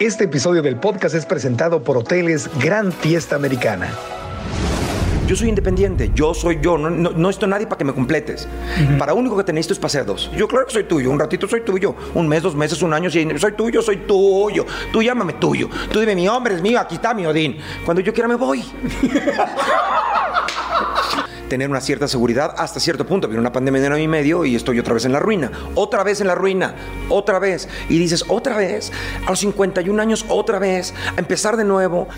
Este episodio del podcast es presentado por Hoteles Gran Fiesta Americana. Yo soy independiente, yo soy yo, no, no, nadie para que me completes. Para único que te necesito es para ser dos. Yo claro que soy tuyo, un ratito soy tuyo, un mes, dos meses, un año, soy tuyo, soy tuyo. Tú llámame tuyo. Tú dime, mi hombre es mío, aquí está mi Odín. Cuando yo quiera me voy. tener una cierta seguridad hasta cierto punto. Viene una pandemia de un año y medio y estoy otra vez en la ruina. Otra vez en la ruina. Otra vez. Y dices, otra vez. A los 51 años, otra vez. A empezar de nuevo.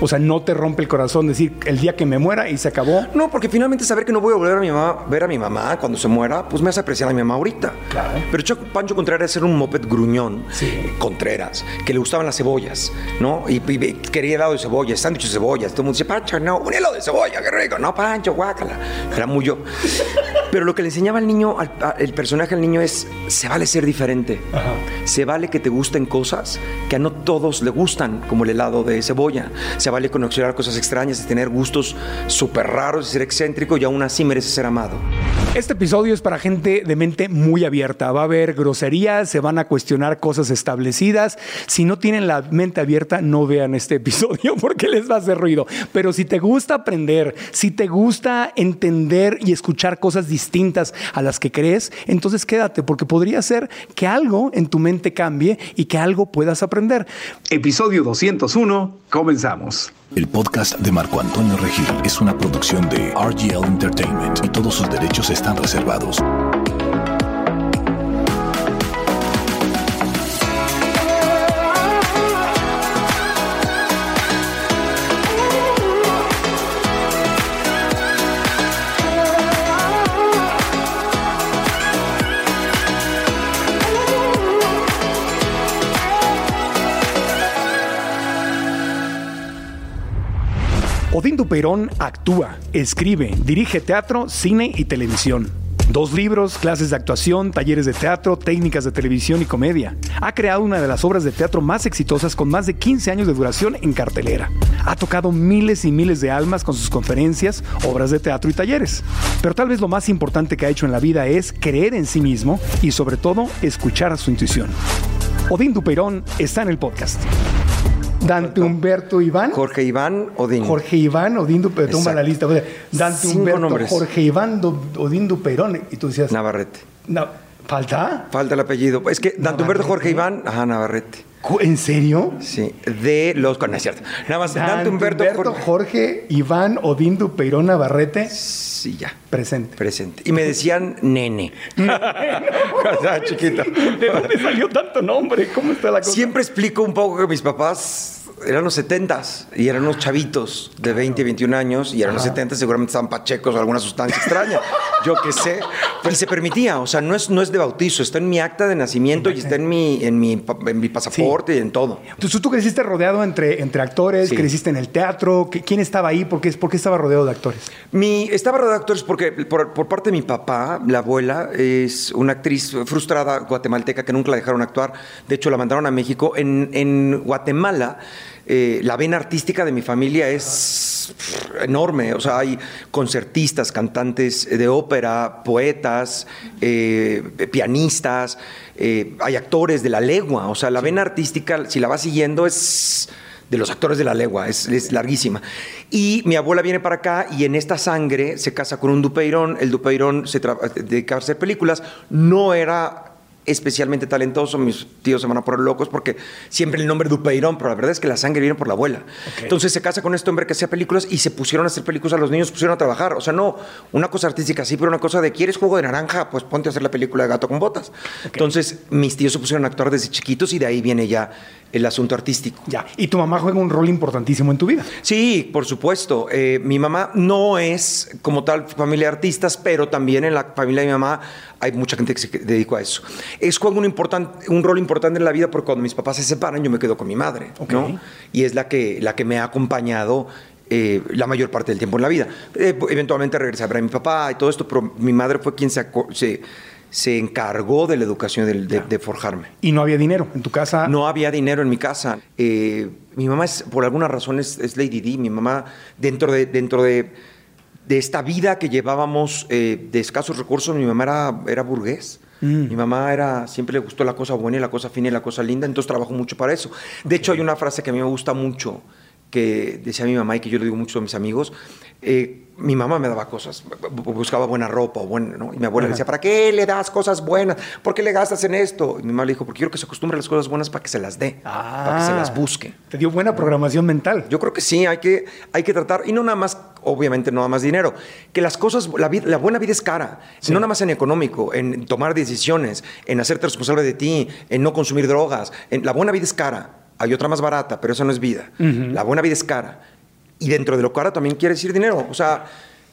O sea, no te rompe el corazón decir el día que me muera y se acabó. No, porque finalmente saber que no voy a volver a mi mamá, ver a mi mamá cuando se muera, pues me hace apreciar a mi mamá ahorita. Claro. Pero Cho- Pancho Contreras era un moped gruñón. Sí. Contreras, que le gustaban las cebollas, ¿no? Y, y quería helado de cebolla, sándwiches de cebollas. Todo el mundo dice, Pancho, no, un helado de cebolla, qué rico. No, Pancho, guácala. Era muy yo. Pero lo que le enseñaba al niño, al, el personaje al niño es, se vale ser diferente. Ajá. Se vale que te gusten cosas que a no todos le gustan, como el helado de cebolla. Se vale conocer cosas extrañas y tener gustos súper raros y ser excéntrico y aún así merece ser amado. Este episodio es para gente de mente muy abierta. Va a haber groserías, se van a cuestionar cosas establecidas. Si no tienen la mente abierta, no vean este episodio porque les va a hacer ruido. Pero si te gusta aprender, si te gusta entender y escuchar cosas distintas a las que crees, entonces quédate porque podría ser que algo en tu mente cambie y que algo puedas aprender. Episodio 201, comenzamos. El podcast de Marco Antonio Regil es una producción de RGL Entertainment y todos sus derechos están reservados. Odín Duperón actúa, escribe, dirige teatro, cine y televisión. Dos libros, clases de actuación, talleres de teatro, técnicas de televisión y comedia. Ha creado una de las obras de teatro más exitosas con más de 15 años de duración en cartelera. Ha tocado miles y miles de almas con sus conferencias, obras de teatro y talleres. Pero tal vez lo más importante que ha hecho en la vida es creer en sí mismo y sobre todo escuchar a su intuición. Odín Duperón está en el podcast. Dante Humberto Iván. Jorge Iván Odín. Jorge Iván Odín Duperón. Toma Exacto. la lista. o sea, Dante Cinco Humberto, nombres. Jorge Iván Do- Odín Duperón. Y tú decías, Navarrete. no, ¿falta? Falta el apellido. Es que Dante Humberto. Jorge Iván, ajá, Navarrete. ¿En serio? Sí, de los. No es cierto. Nada más, Dante, Humberto, Jorge. Jorge Iván Odín Duperón Navarrete. Sí, ya. Presente. Presente. Y me decían nene. Estaba chiquito. ¿De dónde salió tanto nombre? ¿Cómo está la cosa? Siempre explico un poco que mis papás eran los 70s y eran unos chavitos de 20, 21 años y eran los 70 seguramente estaban pachecos o alguna sustancia extraña. Yo qué sé. Pero se permitía, o sea, no es, no es de bautizo, está en mi acta de nacimiento y está en mi, en mi, en mi pasaporte y en todo. Entonces tú creciste rodeado entre, entre actores, Sí. creciste en el teatro. ¿Qui- ¿Quién estaba ahí? ¿Por qué, por qué estaba rodeado de actores? Mi, estaba rodeado de actores porque por, por parte de mi papá, la abuela, es una actriz frustrada guatemalteca que nunca la dejaron actuar. De hecho, la mandaron a México. En, en Guatemala, eh, la vena artística de mi familia es enorme. O sea, hay concertistas, cantantes de ópera, poetas, eh, pianistas, eh, hay actores de la legua. O sea, la vena artística, si la vas siguiendo, es de los actores de la legua, es, es larguísima. Y mi abuela viene para acá y en esta sangre se casa con un Dupeirón, el Dupeirón se dedicaba a hacer películas, no era especialmente talentoso, mis tíos se van a poner locos porque siempre el nombre Dupeirón, pero la verdad es que la sangre viene por la abuela. Entonces se casa con este hombre que hacía películas y se pusieron a hacer películas a los niños, se pusieron a trabajar. O sea, no una cosa artística sí, pero una cosa de ¿quieres jugo de naranja? Pues ponte a hacer la película de gato con botas. Entonces mis tíos se pusieron a actuar desde chiquitos y de ahí viene ya el asunto artístico. Ya. Y tu mamá juega un rol importantísimo en tu vida. Sí, por supuesto. Eh, mi mamá no es como tal familia de artistas, pero también en la familia de mi mamá hay mucha gente que se dedicó a eso. Es juega un, un rol importante en la vida porque cuando mis papás se separan yo me quedo con mi madre. Y es la que, la que me ha acompañado eh, la mayor parte del tiempo en la vida. Eh, eventualmente regresé a ver a mi papá y todo esto, pero mi madre fue quien se, se, se encargó de la educación, de, de forjarme. Y no había dinero en tu casa. No había dinero en mi casa. Eh, mi mamá, es, por alguna razón, es, es Lady D. Mi mamá, dentro de, dentro de, de esta vida que llevábamos eh, de escasos recursos, mi mamá era, era burgués. Mi mamá era, siempre le gustó la cosa buena y la cosa fina y la cosa linda, entonces trabajó mucho para eso. De hecho, hay una frase que a mí me gusta mucho, que decía mi mamá y que yo le digo mucho a mis amigos. Eh, mi mamá me daba cosas, buscaba buena ropa o buena, ¿no? Y mi abuela le decía, ¿para qué le das cosas buenas? ¿Por qué le gastas en esto? Y mi mamá le dijo, porque quiero que se acostumbre a las cosas buenas para que se las dé, para que se las Ah. busque. Te dio buena programación mental. Yo creo que sí, hay que, hay que tratar, y no nada más, obviamente no nada más dinero, que las cosas, la, vida- la buena vida es cara, no nada más en económico, en tomar decisiones, en hacerte responsable de ti, en no consumir drogas, en, la buena vida es cara, hay otra más barata, pero eso no es vida, la buena vida es cara, y dentro de lo cara también quiere decir dinero, o sea...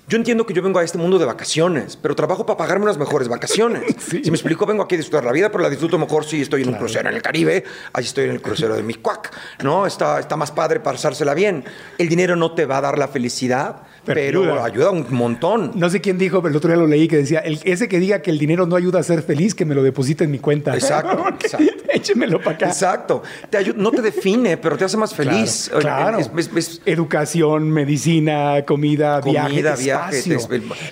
Yo entiendo que yo vengo a este mundo de vacaciones, pero trabajo para pagarme unas mejores vacaciones. Si me explico, vengo aquí a disfrutar la vida, pero la disfruto mejor si estoy en un crucero en el Caribe, ahí estoy en el crucero de mi cuac, ¿no? Está, está más padre pasársela bien. El dinero no te va a dar la felicidad, Pero pero, ayuda. ayuda. un montón. No sé quién dijo, pero el otro día lo leí que decía, el, ese que diga que el dinero no ayuda a ser feliz, que me lo deposite en mi cuenta. Exacto, exacto. Échemelo para acá. Exacto. Te no te define, pero te hace más feliz. Claro. Es- es- es- Educación, medicina, comida, Comida, viaje, viaje, espacio.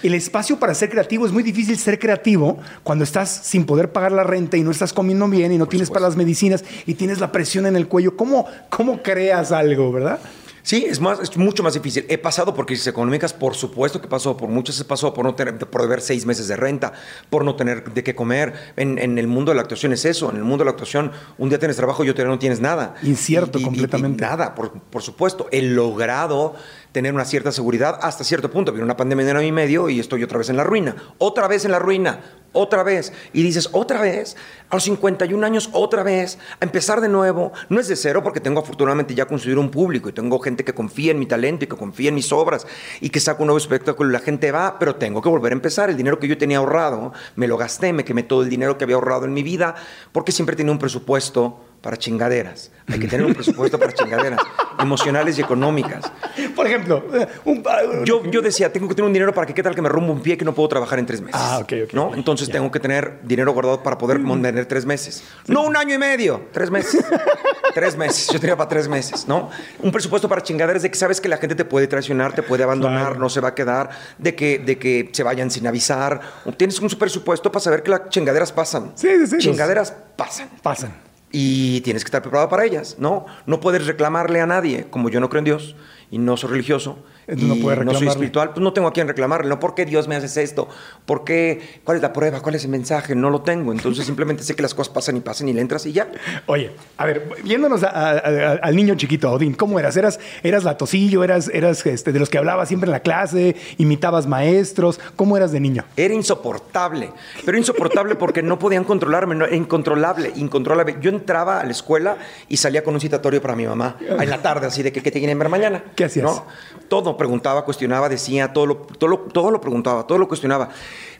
El espacio para ser creativo es muy difícil ser creativo cuando estás sin poder pagar la renta y no estás comiendo bien y no tienes para las medicinas y tienes la presión en el cuello. ¿Cómo, cómo creas algo, verdad? Sí, es, más, es mucho más difícil. He pasado por crisis económicas, por supuesto que pasó, por muchas he pasado por no tener, por deber seis meses de renta, por no tener de qué comer. En, en el mundo de la actuación es eso. En el mundo de la actuación, un día tienes trabajo y otro día no tienes nada. Incierto Y- y- y- completamente. y nada, por, por supuesto. He logrado tener una cierta seguridad hasta cierto punto. Viene una pandemia de año y medio y estoy otra vez en la ruina. Otra vez en la ruina. Otra vez. Y dices, otra vez, a los 51 años, otra vez, a empezar de nuevo. No es de cero porque tengo afortunadamente ya construido un público y tengo gente que confía en mi talento y que confía en mis obras y que saca un nuevo espectáculo y la gente va, pero tengo que volver a empezar. El dinero que yo tenía ahorrado, me lo gasté, me quemé todo el dinero que había ahorrado en mi vida porque siempre tenía un presupuesto para chingaderas. Hay que tener un presupuesto para chingaderas emocionales y económicas. Por ejemplo, un, Yo, yo decía, tengo que tener un dinero para que qué tal que me rompa un pie que no puedo trabajar en tres meses. Ah, ok, ok, ¿no? Entonces tengo que tener dinero guardado para poder mantener tres meses. No un año y medio, tres meses. tres meses. Yo tenía para tres meses, ¿no? Un presupuesto para chingaderas de que sabes que la gente te puede traicionar, te puede abandonar, Claro. no se va a quedar, de que, de que se vayan sin avisar. Tienes un presupuesto para saber que las chingaderas pasan. Sí, sí, sí, Chingaderas pasan pasan. Y tienes que estar preparado para ellas, ¿no? No puedes reclamarle a nadie, como yo no creo en Dios y no soy religioso Entonces no soy espiritual, pues no tengo a quién reclamarle, ¿no? ¿Por qué Dios me haces esto? ¿Por qué? ¿Cuál es la prueba? ¿Cuál es el mensaje? No lo tengo, entonces simplemente sé que las cosas pasan y pasan y le entras y ya. Oye, a ver, viéndonos a- a- a- al niño chiquito, Odín, ¿cómo eras? ¿Eras, eras latosillo? ¿Eras, eras este, de los que hablaba siempre en la clase? ¿Imitabas maestros? ¿Cómo eras de niño? Era insoportable, pero insoportable porque no podían controlarme, no, era incontrolable, incontrolable. Yo entraba a la escuela y salía con un citatorio para mi mamá en la tarde, así de que qué te quieren ver mañana. ¿Qué hacías? ¿No? Todo preguntaba, cuestionaba, decía, todo lo, todo, lo, todo lo preguntaba, todo lo cuestionaba.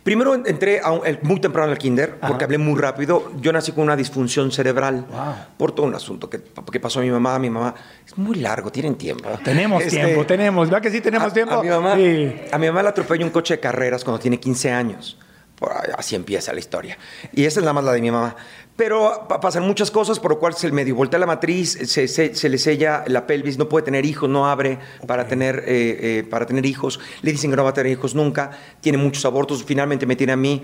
Primero entré a un- el- muy temprano al kinder porque hablé muy rápido. Yo nací con una disfunción cerebral Wow. por todo un asunto que, que pasó a mi mamá. Mi mamá es muy largo, tienen tiempo. Tenemos Este, tiempo, tenemos. ¿Verdad que sí tenemos a, tiempo? A mi, mamá, Sí. a mi mamá la atropelló un coche de carreras cuando tiene 15 años. Así empieza la historia. Y esa es nada más la de mi mamá. Pero pa- pasan muchas cosas por lo cual se medio voltea la matriz, se, se- se le sella la pelvis, no puede tener hijos, no abre para, tener, eh, eh, para tener hijos. Le dicen que no va a tener hijos nunca. Tiene muchos abortos. Finalmente me tiene a mí.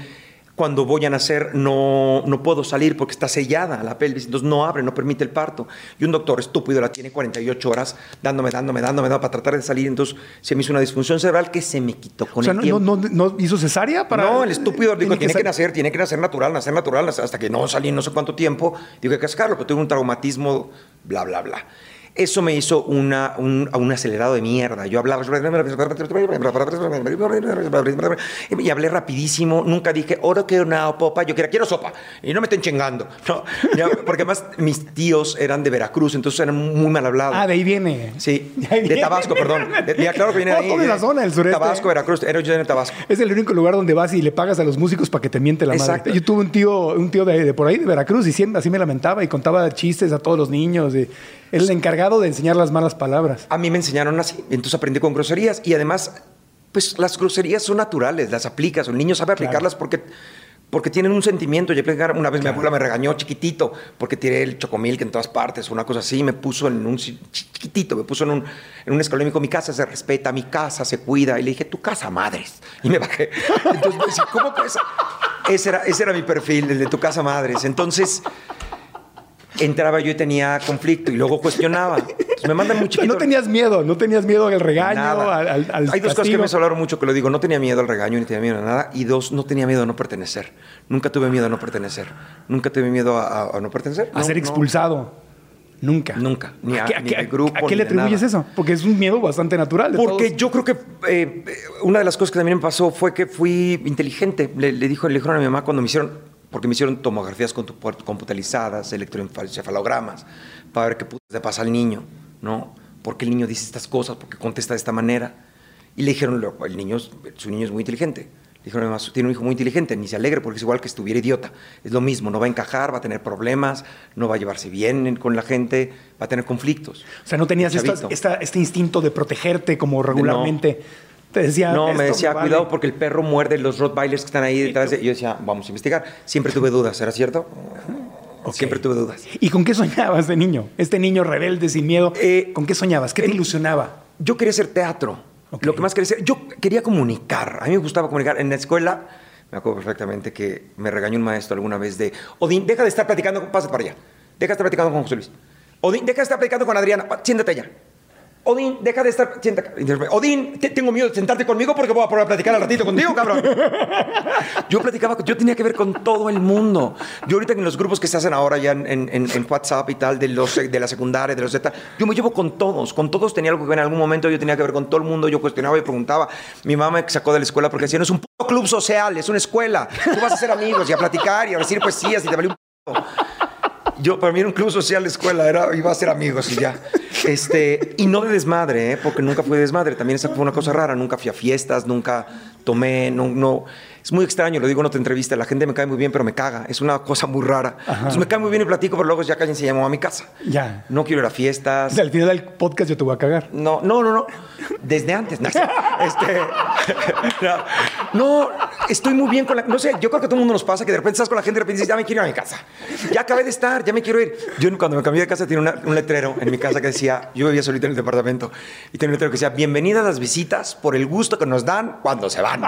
Cuando voy a nacer no, no puedo salir porque está sellada la pelvis, entonces no abre, no permite el parto. Y un doctor estúpido la tiene 48 horas dándome, dándome, dándome, dándome para tratar de salir. Entonces se me hizo una disfunción cerebral que se me quitó con O sea, el no, tiempo. no, no- hizo cesárea para. No, el estúpido dijo, tiene que, ser- nacer, tiene que nacer natural, nacer natural, hasta que no salí no sé cuánto tiempo. Digo, hay que sacarlo, pero tuve un traumatismo, bla, bla, bla. Eso me hizo una, un, un acelerado de mierda. Yo hablaba y hablé rapidísimo. Nunca dije, ahora quiero una sopa. Yo quería, quiero sopa. Y no me estén chingando. No, porque además mis tíos eran de Veracruz, entonces eran muy mal hablados. Ah, de ahí viene. Sí, De ahí de viene. Tabasco, perdón. De- ya, claro que viene de ahí. De- zona del sureste. Tabasco, Veracruz. Era yo en Tabasco. Es el único lugar donde vas y le pagas a los músicos para que te miente la madre. Exacto. Yo tuve un tío, un tío de, de por ahí, de Veracruz, y siempre así me lamentaba y contaba chistes a todos los niños. y él el encargado de enseñar las malas palabras. A mí me enseñaron así, entonces aprendí con groserías y además, pues las groserías son naturales, las aplicas, el niño sabe aplicarlas porque, porque tienen un sentimiento. Yo una vez mi abuela me regañó chiquitito porque tiré el chocomilk en todas partes, una cosa así, me puso en un chi- chiquitito, me puso en un, en un escalón y me dijo, mi casa se respeta, mi casa se cuida. Y le dije, tu casa, madres. Y me bajé. Entonces me decía, ¿cómo puedes? ese era, ese era mi perfil, el de tu casa madres. Entonces, entraba yo y tenía conflicto y luego cuestionaba. Entonces, me mandan muy chiquito. No tenías miedo, no tenías miedo al regaño, Nada. al, al- al Hay dos cosas que me hablaron mucho que lo digo. No tenía miedo al regaño ni tenía miedo a nada. Y dos, no tenía miedo a no pertenecer. Nunca tuve miedo a no pertenecer. Nunca tuve miedo a, a- a no pertenecer. A No, ser no. expulsado. Nunca. Nunca. Ni a, qué- ni qué- de grupo. a qué ni le atribuyes nada. eso? Porque es un miedo bastante natural. de Porque todos. yo creo que eh, eh, una de las cosas que también me pasó fue que fui inteligente. Le, le dijo, le dijeron a mi mamá cuando me hicieron, porque me hicieron tomografías computarizadas, electroencefalogramas, para ver qué putas le pasa al niño, ¿no? ¿Por qué el niño dice estas cosas? ¿Por qué contesta de esta manera? Y le dijeron, "Lo- el niño, su niño es muy inteligente. Le dijeron, además, tiene un hijo muy inteligente, ni se alegre porque es igual que estuviera idiota. Es lo mismo, no va a encajar, va a tener problemas, no va a llevarse bien con la gente, va a tener conflictos. O sea, no tenías esta- este instinto de protegerte como regularmente. Te decía. No, me "Esto decía, vale". cuidado porque el perro muerde los Rottweilers que están ahí detrás. de-". Yo decía, vamos a investigar. Siempre tuve dudas, ¿era cierto? Siempre tuve dudas. ¿Y con qué soñabas de niño? Este niño rebelde, sin miedo. Eh, ¿Con qué soñabas? ¿Qué te ilusionaba? Yo quería hacer teatro. Lo que más quería hacer, yo quería comunicar. A mí me gustaba comunicar. En la escuela, me acuerdo perfectamente que me regañó un maestro alguna vez de, Odín, deja de estar platicando, con- pásate para allá. Deja de estar platicando con José Luis. Odín, deja de estar platicando con Adriana, siéntate allá. Odín, deja de estar, repente, Odín, te- tengo miedo de sentarte conmigo porque voy a a platicar al ratito contigo, cabrón. Yo platicaba, yo tenía que ver con todo el mundo. Yo ahorita en los grupos que se hacen ahora ya en, en- en- WhatsApp y tal, de, los, de la secundaria, de los Z, yo me llevo con todos. Con todos tenía algo que ver en algún momento, yo tenía que ver con todo el mundo, yo cuestionaba y preguntaba. Mi mamá me sacó de la escuela porque decía, no es un club social, es una escuela. Tú vas a ser amigos y a platicar y a decir poesías y te vale un. Yo, para mí era un club social la escuela, era, iba a ser amigos y ya. Este, y no de desmadre, ¿eh? porque nunca fui de desmadre. También esa fue una cosa rara. Nunca fui a fiestas, nunca tomé, no, no. Es muy extraño, lo digo en otra entrevista. La gente me cae muy bien, pero me caga. Es una cosa muy rara. Entonces me cae muy bien y platico, pero luego ya cállense y llamo a mi casa. Ya. No quiero ir a O fiestas. sea, al final del podcast yo te voy a cagar. No, no, no, no. Desde antes. No, este, no, no, estoy muy bien con la. No sé, yo creo que a todo el mundo nos pasa que de repente estás con la gente y de repente dices, ya me quiero ir a mi casa. Ya acabé de estar, ya me quiero ir. Yo cuando me cambié de casa tenía una- un letrero en mi casa que decía, yo vivía solito en el departamento, y tenía un letrero que decía, bienvenidas las visitas por el gusto que nos dan cuando se van.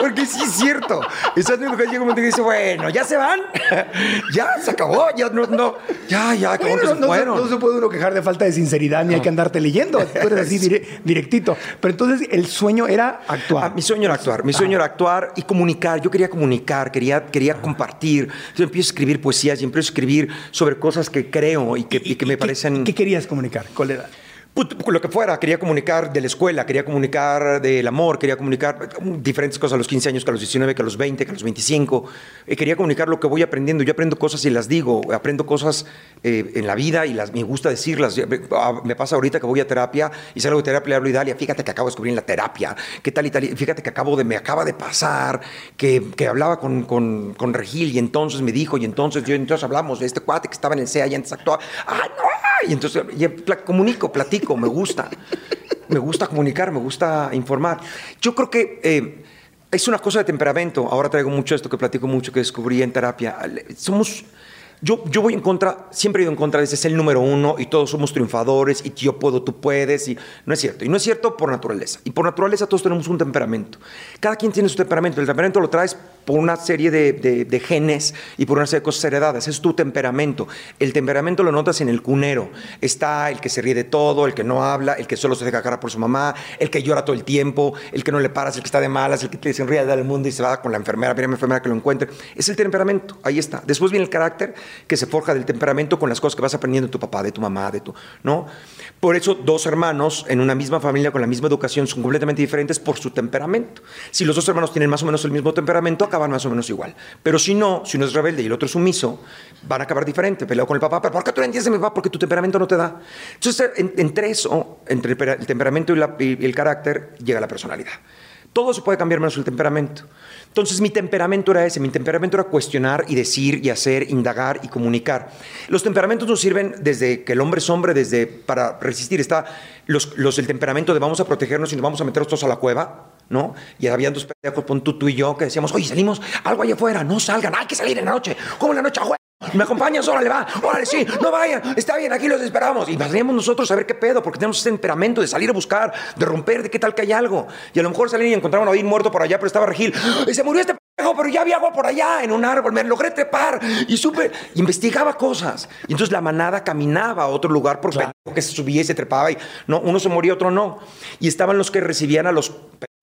Porque sí es cierto. Viendo que llega un momento que dice, bueno, ya se van. ya se acabó. Ya no, no. Ya, ya, qué bueno que se no, no se- fueron. no se puede uno quejar de falta de sinceridad ni hay que andarte leyendo. Tú eres así dire- directito. Pero entonces el sueño era actuar. Ah, mi sueño era actuar, mi sueño era actuar y comunicar. Yo quería comunicar, quería, quería compartir. Yo empiezo a escribir poesías y empiezo a escribir sobre cosas que creo y que, y que me ¿Qué- parecen... ¿Qué querías comunicar? ¿Cuál era? Put- lo que fuera, quería comunicar de la escuela, quería comunicar del amor, quería comunicar diferentes cosas a los 15 años, que a los 19, que a los 20, que a los 25. Eh, quería comunicar lo que voy aprendiendo. Yo aprendo cosas y las digo, aprendo cosas eh, en la vida y las, me gusta decirlas. Ah, Me pasa ahorita que voy a terapia y salgo de terapia y hablo a Idalia, fíjate que acabo de descubrir en la terapia, qué tal y tal, y fíjate que acabo de, me acaba de pasar, que, que hablaba con, con, con Regil y entonces me dijo, y entonces yo, entonces hablamos de este cuate que estaba en el CEA y antes actuaba, ¡ay, no! Y entonces ya pla- comunico, platico, me gusta. Me gusta comunicar, me gusta informar. Yo creo que eh, es una cosa de temperamento. Ahora traigo mucho esto que platico mucho, que descubrí en terapia. Somos... Yo, yo voy en contra, siempre he ido en contra de ese es el número uno y todos somos triunfadores y yo puedo, tú puedes. Y no es cierto. Y no es cierto por naturaleza. Y por naturaleza todos tenemos un temperamento. Cada quien tiene su temperamento. El temperamento lo traes por una serie de, de- de genes y por una serie de cosas heredadas. Es tu temperamento. El temperamento lo notas en el cunero. Está el que se ríe de todo, el que no habla, el que solo se deja cara por su mamá, el que llora todo el tiempo, el que no le paras, el que está de malas, el que te sonríe del mundo y se va con la enfermera, viene la enfermera que lo encuentre. Es el temperamento. Ahí está. Después viene el carácter que se forja del temperamento con las cosas que vas aprendiendo de tu papá, de tu mamá, de tu, ¿no? Por eso dos hermanos en una misma familia con la misma educación son completamente diferentes por su temperamento. Si los dos hermanos tienen más o menos el mismo temperamento, acaban más o menos igual. Pero si no, si uno es rebelde y el otro es sumiso, van a acabar diferente. Peleo con el papá, pero ¿por qué tú no entiendes a mi papá? Porque tu temperamento no te da. Entonces, en- entre eso, entre el pera- el temperamento y el carácter, llega la personalidad. Todo se puede cambiar menos el temperamento. Entonces mi temperamento era ese, mi temperamento era cuestionar y decir y hacer, indagar y comunicar. Los temperamentos nos sirven desde que el hombre es hombre, desde para resistir. Está los, el temperamento de vamos a protegernos y nos vamos a meternos todos a la cueva, ¿no? Y había dos pendejos, pon tú, tú y yo, que decíamos, oye, salimos algo allá afuera, no salgan, hay que salir en la noche. ¿Cómo en la noche? ¿Me acompañas? Órale, va. Órale, sí. No vayan. Está bien, aquí los esperamos. Y pasaríamos nosotros a ver qué pedo, porque tenemos ese temperamento de salir a buscar, de romper, de qué tal que hay algo. Y a lo mejor salir y encontraron a Odín muerto por allá, pero estaba Regil. Y se murió este pendejo, pero ya había agua por allá, en un árbol. Me logré trepar. Y supe, investigaba cosas. Y entonces la manada caminaba a otro lugar por pendejo que se subía y se trepaba. Y no, uno se moría, otro no. Y estaban los que recibían a los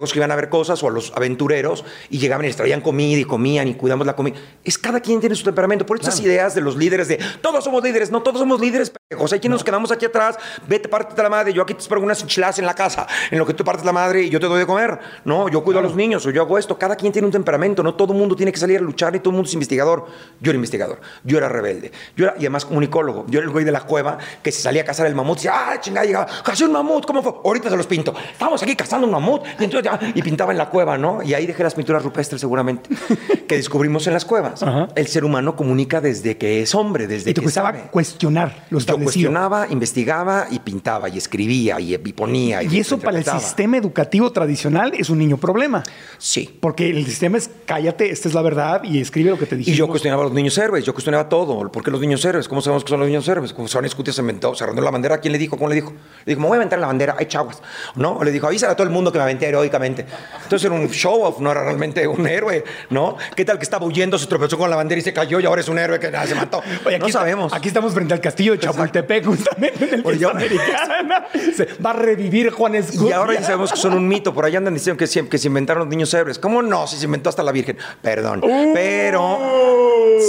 que iban a ver cosas o a los aventureros y llegaban y les traían comida y comían y cuidamos la comida. Es cada quien tiene su temperamento. Por estas ideas de los líderes de todos somos líderes, no todos somos líderes, pendejos. Hay quienes nos quedamos aquí atrás, vete, pártete la madre, yo aquí te espero unas enchiladas en la casa, en lo que tú partes la madre y yo te doy de comer. No, yo cuido a los niños o yo hago esto. Cada quien tiene un temperamento, no todo el mundo tiene que salir a luchar y todo el mundo es investigador. Yo era investigador, yo era rebelde, yo era, y además comunicólogo. Yo era el güey de la cueva que se salía a cazar el mamut y decía, ah, chingada, llegaba, cazé un mamut, ¿cómo fue? Ahorita se los pinto. Estamos aquí cazando un mamut y entonces y pintaba en la cueva, ¿no? Y ahí dejé las pinturas rupestres seguramente que descubrimos en las cuevas. Ajá. El ser humano comunica desde que es hombre, desde Y te que sabe. cuestionar lo Yo cuestionaba, investigaba y pintaba y escribía y, y ponía. Y eso para el sistema educativo tradicional es un niño problema. Sí. Porque el sistema es cállate, esta es la verdad y escribe lo que te Y dijimos. yo cuestionaba a los niños héroes, yo cuestionaba todo. ¿Por qué los niños héroes? ¿Cómo sabemos que son los niños héroes? Como Juan Escutia se inventó, se arrendó la bandera. ¿Quién le dijo? ¿Cómo le dijo? Le dijo, me voy a aventar la bandera, hay chaguas. ¿No? O le dijo, avísale a todo el mundo que me aventé Entonces era un show off, no era realmente un héroe, ¿no? ¿Qué tal que estaba huyendo, se tropezó con la bandera y se cayó y ahora es un héroe que nada, se mató? Oye, aquí no está- sabemos. Aquí estamos frente al castillo de Chapultepec, justamente en el Oye, americana. Se va a revivir Juan Escutia. Y ahora ya sabemos que son un mito. Por ahí andan diciendo que, se- que se inventaron los niños héroes. ¿Cómo no? Si se inventó hasta la Virgen. Perdón. Pero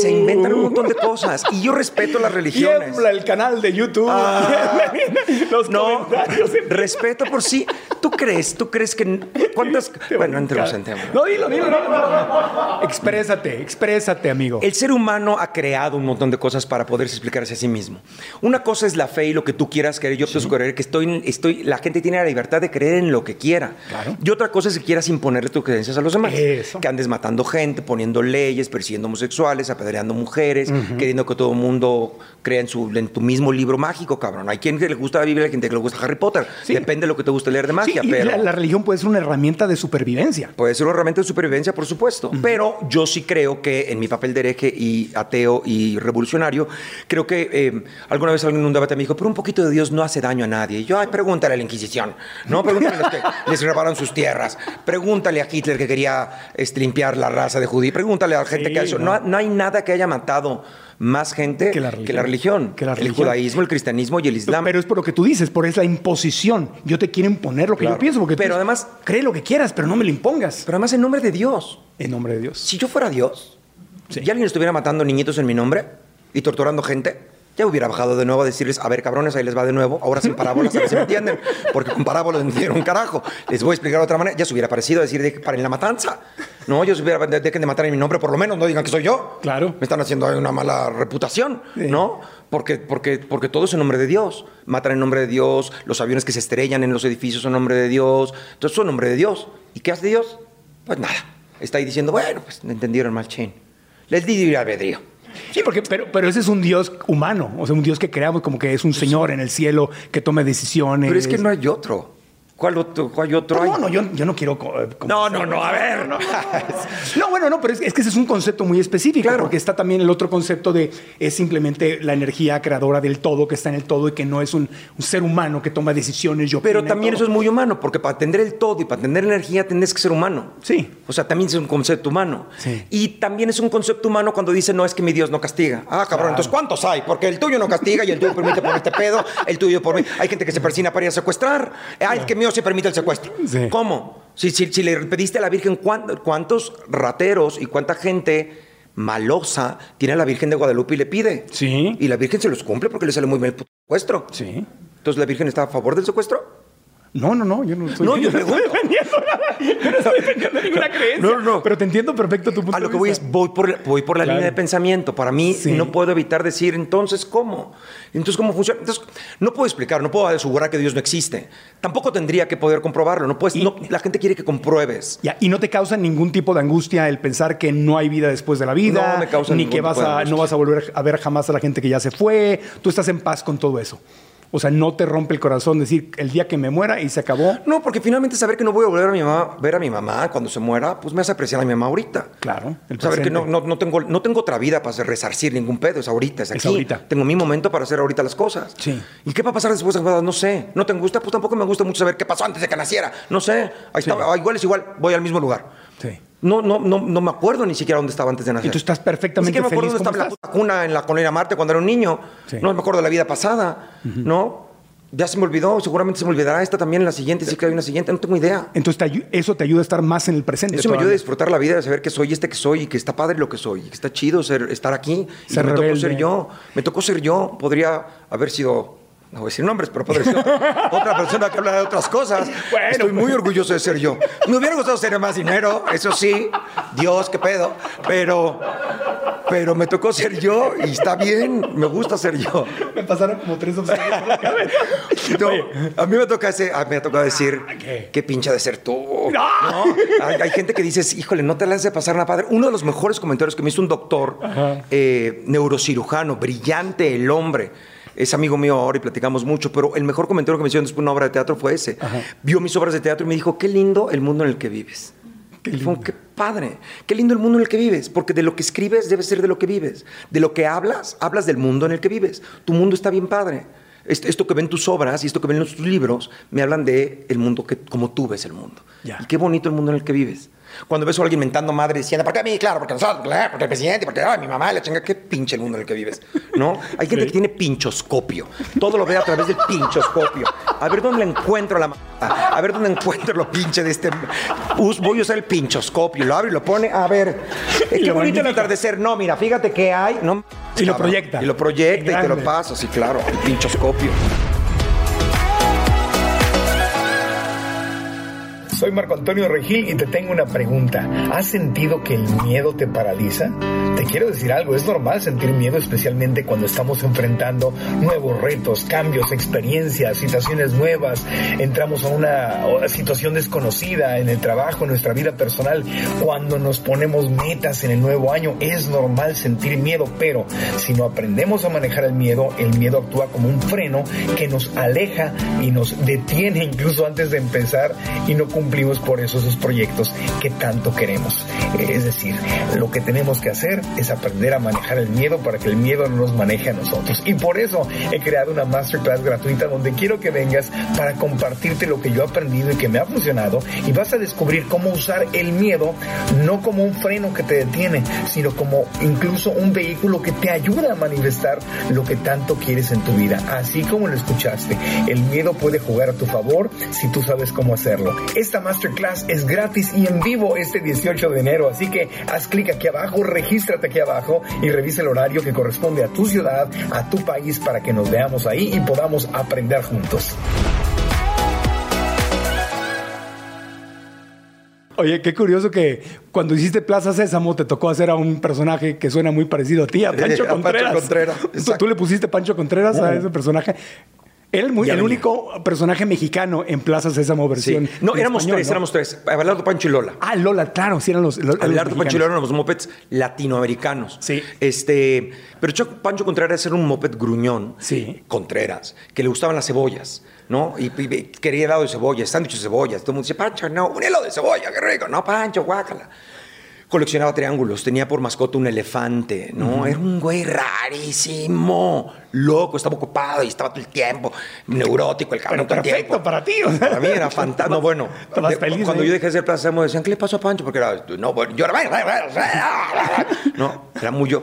se inventan un montón de cosas. Y yo respeto las religiones. Tiembla el canal de YouTube. Ah. Los No, comentarios. respeto por sí. ¿Tú crees? ¿Tú crees que cuántas? Bueno, entremos en tema. No, dilo, dilo, dilo. Exprésate, exprésate, amigo. El ser humano ha creado un montón de cosas para poderse explicarse a sí mismo. Una cosa es la fe y lo que tú quieras creer. Yo pienso creer que estoy, estoy, la gente tiene la libertad de creer en lo que quiera. Claro. Y otra cosa es que quieras imponerle tus creencias a los demás. Eso. Que andes matando gente, poniendo leyes, persiguiendo homosexuales, apedreando mujeres, queriendo que todo el mundo crea en, su, en tu mismo libro mágico, cabrón. Hay quien que le gusta la Biblia, hay gente que le gusta Harry Potter. Sí. Depende de lo que te guste leer de Sí, magia, y pero... la, la religión puede ser una herramienta de supervivencia. Puede ser una herramienta de supervivencia, por supuesto. Pero yo sí creo que en mi papel de hereje y ateo y revolucionario, creo que eh, alguna vez alguien en un debate me dijo, pero un poquito de Dios no hace daño a nadie. Y yo, ay, pregúntale a la Inquisición, ¿no? Pregúntale a los que les robaron sus tierras. Pregúntale a Hitler que quería este, limpiar la raza de judíos. Pregúntale a la gente Sí, que ha hecho. no. No, no hay nada que haya matado más gente Que la religión. que la religión. Que la El judaísmo, el cristianismo y el islam. Pero es por lo que tú dices, por es la imposición. Yo te quiero imponer lo que Claro. yo pienso, porque tú Pero además- cree lo que quieras, pero no me lo impongas. pero además en nombre de Dios. En nombre de Dios. Si yo fuera Dios y alguien estuviera matando niñitos en mi nombre y torturando gente, ya hubiera bajado de nuevo a decirles, a ver, cabrones, ahí les va de nuevo, ahora sin parábolas, a ver si me entienden, porque con parábolas no entienden un carajo. Les voy a explicar de otra manera. Ya se hubiera parecido a decir, de, paren la matanza. No, yo se hubiera, de- dejen de matar en mi nombre, por lo menos, no digan que soy yo. Claro. Me están haciendo una mala reputación, Sí. ¿no? Porque, porque, porque todo es en nombre de Dios. Matan en nombre de Dios, los aviones que se estrellan en los edificios son en nombre de Dios. Entonces son en nombre de Dios. ¿Y qué hace Dios? Pues nada. Está ahí diciendo, bueno, pues entendieron mal, chin. Les di libre albedrío. Sí, porque, pero, pero ese es un Dios humano, o sea, un Dios que creamos como que es un señor en el cielo que tome decisiones. Pero es que no hay otro. ¿Cuál otro, cuál otro No, hay? no, no, yo, yo no quiero. eh, No, no, no, a ver. No, No, bueno, no, pero es, es que ese es un concepto muy específico, Claro. porque está también el otro concepto de es simplemente la energía creadora del todo, que está en el todo y que no es un, un ser humano que toma decisiones. Yo Pero también eso es muy humano, porque para atender el todo y para atender energía tienes que ser humano. Sí. O sea, también es un concepto humano. Sí. Y también es un concepto humano cuando dice, no, es que mi Dios no castiga. Ah, cabrón, entonces ¿cuántos hay? Porque el tuyo no castiga y el tuyo permite ponerte pedo, el tuyo por mí. Hay gente que se persina para ir a secuestrar. Ay, el que mío se permite el secuestro. Sí. ¿Cómo? Si, si, si le pediste a la Virgen ¿cuán- cuántos rateros y cuánta gente malosa tiene a la Virgen de Guadalupe y le pide. Sí. Y la Virgen se los cumple porque le sale muy bien el puto secuestro. Sí. Entonces, ¿la Virgen está a favor del secuestro? No, no, no, yo no estoy, No, yo no estoy defendiendo nada. Yo no estoy defendiendo ninguna creencia. No, no, no. Pero te entiendo perfecto tu punto A lo que voy es, voy por, la- voy por la Claro. línea de pensamiento. Para mí, Sí. no puedo evitar decir, entonces, ¿cómo? Entonces, ¿cómo funciona? Entonces, no puedo explicar, no puedo asegurar que Dios no existe. Tampoco tendría que poder comprobarlo. No puedes, Y- no- la gente quiere que compruebes. Ya, y no te causa ningún tipo de angustia el pensar que no hay vida después de la vida, No me causa ni ningún que vas tipo de a, angustia. no vas a volver a ver jamás a la gente que ya se fue. Tú estás en paz con todo eso. O sea, no te rompe el corazón decir el día que me muera y se acabó. No, porque finalmente saber que no voy a volver a mi mamá, ver a mi mamá cuando se muera, pues me hace apreciar a mi mamá ahorita. Claro. el saber que no, no, no, tengo, no tengo otra vida para resarcir ningún pedo, es ahorita, es aquí. ahorita. Tengo mi momento para hacer ahorita las cosas. Sí. ¿Y qué va a pasar después de No sé. ¿No te gusta? Pues tampoco me gusta mucho saber qué pasó antes de que naciera. No sé. Ahí está. Ah, igual es igual, voy al mismo lugar. Sí. No, no, no, no me acuerdo ni siquiera dónde estaba antes de nacer. Y tú estás perfectamente Ni siquiera me acuerdo dónde estaba la cuna en la colonia Marte cuando era un niño. Sí. No me acuerdo de la vida pasada, ¿no? Ya se me olvidó, seguramente se me olvidará esta también, la siguiente, sí que hay una siguiente, no tengo idea. Entonces te eso te ayuda a estar más en el presente. Eso me ayuda a disfrutar la vida, de saber que soy este que soy y que está padre lo que soy, y que está chido ser, estar aquí. Y que me tocó ser yo, me tocó ser yo. Podría haber sido, no voy a decir nombres, pero podría ser otra, otra persona que habla de otras cosas. Bueno, Estoy pues. muy orgulloso de ser yo. Me hubiera gustado tener más dinero, eso sí, Dios, qué pedo, pero, pero me tocó ser yo y está bien, me gusta ser yo. Me pasaron como tres opciones por la cabeza. No, a mí me toca, ese, a mí me toca decir, ¿qué? qué pinche de ser tú. No. ¿no? Hay, hay gente que dices, híjole, no te la has de pasar nada padre. Uno de los mejores comentarios que me hizo un doctor eh, neurocirujano, brillante el hombre. Es amigo mío ahora y platicamos mucho, pero el mejor comentario que me hicieron después de una obra de teatro fue ese. Vio mis obras de teatro y me dijo, qué lindo el mundo en el que vives. Qué lindo. qué padre, qué lindo el mundo en el que vives, porque de lo que escribes debe ser de lo que vives. De lo que hablas, hablas del mundo en el que vives. Tu mundo está bien padre. Est- Esto que ven tus obras y esto que ven tus libros me hablan de el mundo que como tú ves el mundo. Ya. Y qué bonito el mundo en el que vives. Cuando ves a alguien mentando madre diciendo, ¿por qué a mí? Claro, porque nosotros, porque el presidente, porque ay, mi mamá, la chinga, qué pinche el mundo en el que vives. ¿No? Hay gente que tiene pinchoscopio. Todo lo ve a través del pinchoscopio. A ver dónde encuentro la. A ver dónde encuentro lo pinche de este. Voy a usar el pinchoscopio. Lo abre y lo pone. A ver. qué bonito el atardecer. No, mira, fíjate que hay. No, Y lo proyecta. Y lo proyecta y te lo pasa. Sí, claro. El pinchoscopio. Soy Marco Antonio Regil y te tengo una pregunta. ¿Has sentido que el miedo te paraliza? Te quiero decir algo, es normal sentir miedo especialmente cuando estamos enfrentando nuevos retos, cambios, experiencias, situaciones nuevas. Entramos a una situación desconocida en el trabajo, en nuestra vida personal. Cuando nos ponemos metas en el nuevo año, es normal sentir miedo, pero si no aprendemos a manejar el miedo, el miedo actúa como un freno que nos aleja y nos detiene incluso antes de empezar y no cumplimos por eso esos proyectos que tanto queremos. Es decir, lo que tenemos que hacer es aprender a manejar el miedo para que el miedo no nos maneje a nosotros. Y por eso he creado una masterclass gratuita donde quiero que vengas para compartirte lo que yo he aprendido y que me ha funcionado y vas a descubrir cómo usar el miedo no como un freno que te detiene, sino como incluso un vehículo que te ayuda a manifestar lo que tanto quieres en tu vida. Así como lo escuchaste, el miedo puede jugar a tu favor si tú sabes cómo hacerlo. Esta masterclass es gratis y en vivo este 18 de enero, así que haz clic aquí abajo, regístrate aquí abajo y revisa el horario que corresponde a tu ciudad, a tu país para que nos veamos ahí y podamos aprender juntos. Oye, qué curioso que cuando hiciste Plaza Sésamo te tocó hacer a un personaje que suena muy parecido a ti, a Pancho a Pancho Contreras. Contreras, Tú- le pusiste Pancho Contreras a ese personaje. Era el, muy- el único personaje mexicano en Plaza Sésamo Sí. versión. No, en éramos español, tres, ¿no? éramos tres. Abelardo, Pancho y Lola. Ah, Lola, claro, sí eran los. los, los Abelardo, Pancho y. Lola eran los mopeds latinoamericanos. Sí. Este, pero Cho- Pancho Contreras era un moped gruñón. Sí. Contreras, que le gustaban las cebollas, ¿no? Y, y- quería helado de cebolla, sándwiches de cebollas. Todo el mundo dice, Pancho, no, un helado de cebolla, qué rico. No, Pancho, guácala. Coleccionaba triángulos, tenía por mascota un elefante, ¿no? Era un güey rarísimo, loco, estaba ocupado y estaba todo el tiempo, neurótico, el cabrón Pero todo el perfecto tiempo. para ti. o sea. Para mí era fantástico. No, bueno. De- feliz, Cuando ¿eh? yo dejé de ser Plaza Sésamo, decían, ¿qué le pasó a Pancho? Porque era, no, bueno, yo era, no, era muy yo.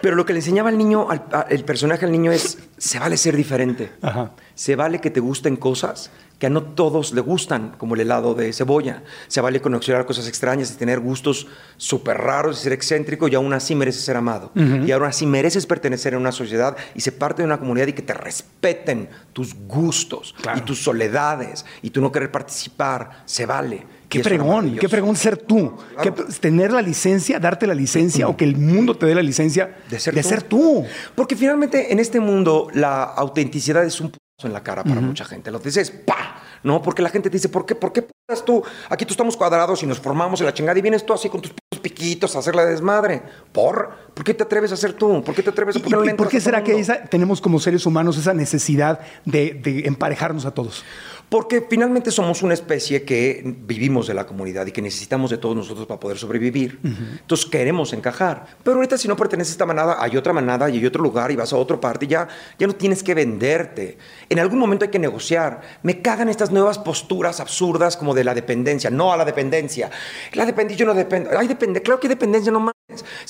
Pero lo que le enseñaba al niño, al, el personaje al niño es, se vale ser diferente. Ajá. Se vale que te gusten cosas que a no todos le gustan, como el helado de cebolla. Se vale conocer cosas extrañas y tener gustos súper raros y ser excéntrico y aún así mereces ser amado. Y aún así mereces pertenecer a una sociedad y ser parte de una comunidad y que te respeten tus gustos Claro. y tus soledades y tú no querer participar. Se vale. Qué fregón, maravilloso. qué fregón ser tú. Claro. Que- tener la licencia, darte la licencia o que el mundo te dé la licencia de ser, ser tú. Porque finalmente en este mundo la autenticidad es un en la cara para mucha gente. Lo dices, ¡pa! ¿no? Porque la gente te dice, ¿por qué, por qué putas tú? Aquí tú estamos cuadrados y nos formamos en la chingada y vienes tú así con tus piquitos a hacer la desmadre. ¿Por? ¿Por qué te atreves a hacer tú? ¿Por qué te atreves a ¿Y, no le y por qué será que esa- tenemos como seres humanos esa necesidad de, de emparejarnos a todos? Porque finalmente somos una especie que vivimos de la comunidad y que necesitamos de todos nosotros para poder sobrevivir. Entonces queremos encajar. Pero ahorita si no perteneces a esta manada, hay otra manada y hay otro lugar y vas a otra parte y ya, ya no tienes que venderte. En algún momento hay que negociar. Me cagan estas nuevas posturas absurdas como de la dependencia. No a la dependencia. La dependencia, yo no dependo. Hay depende. Claro que hay dependencia, no mames.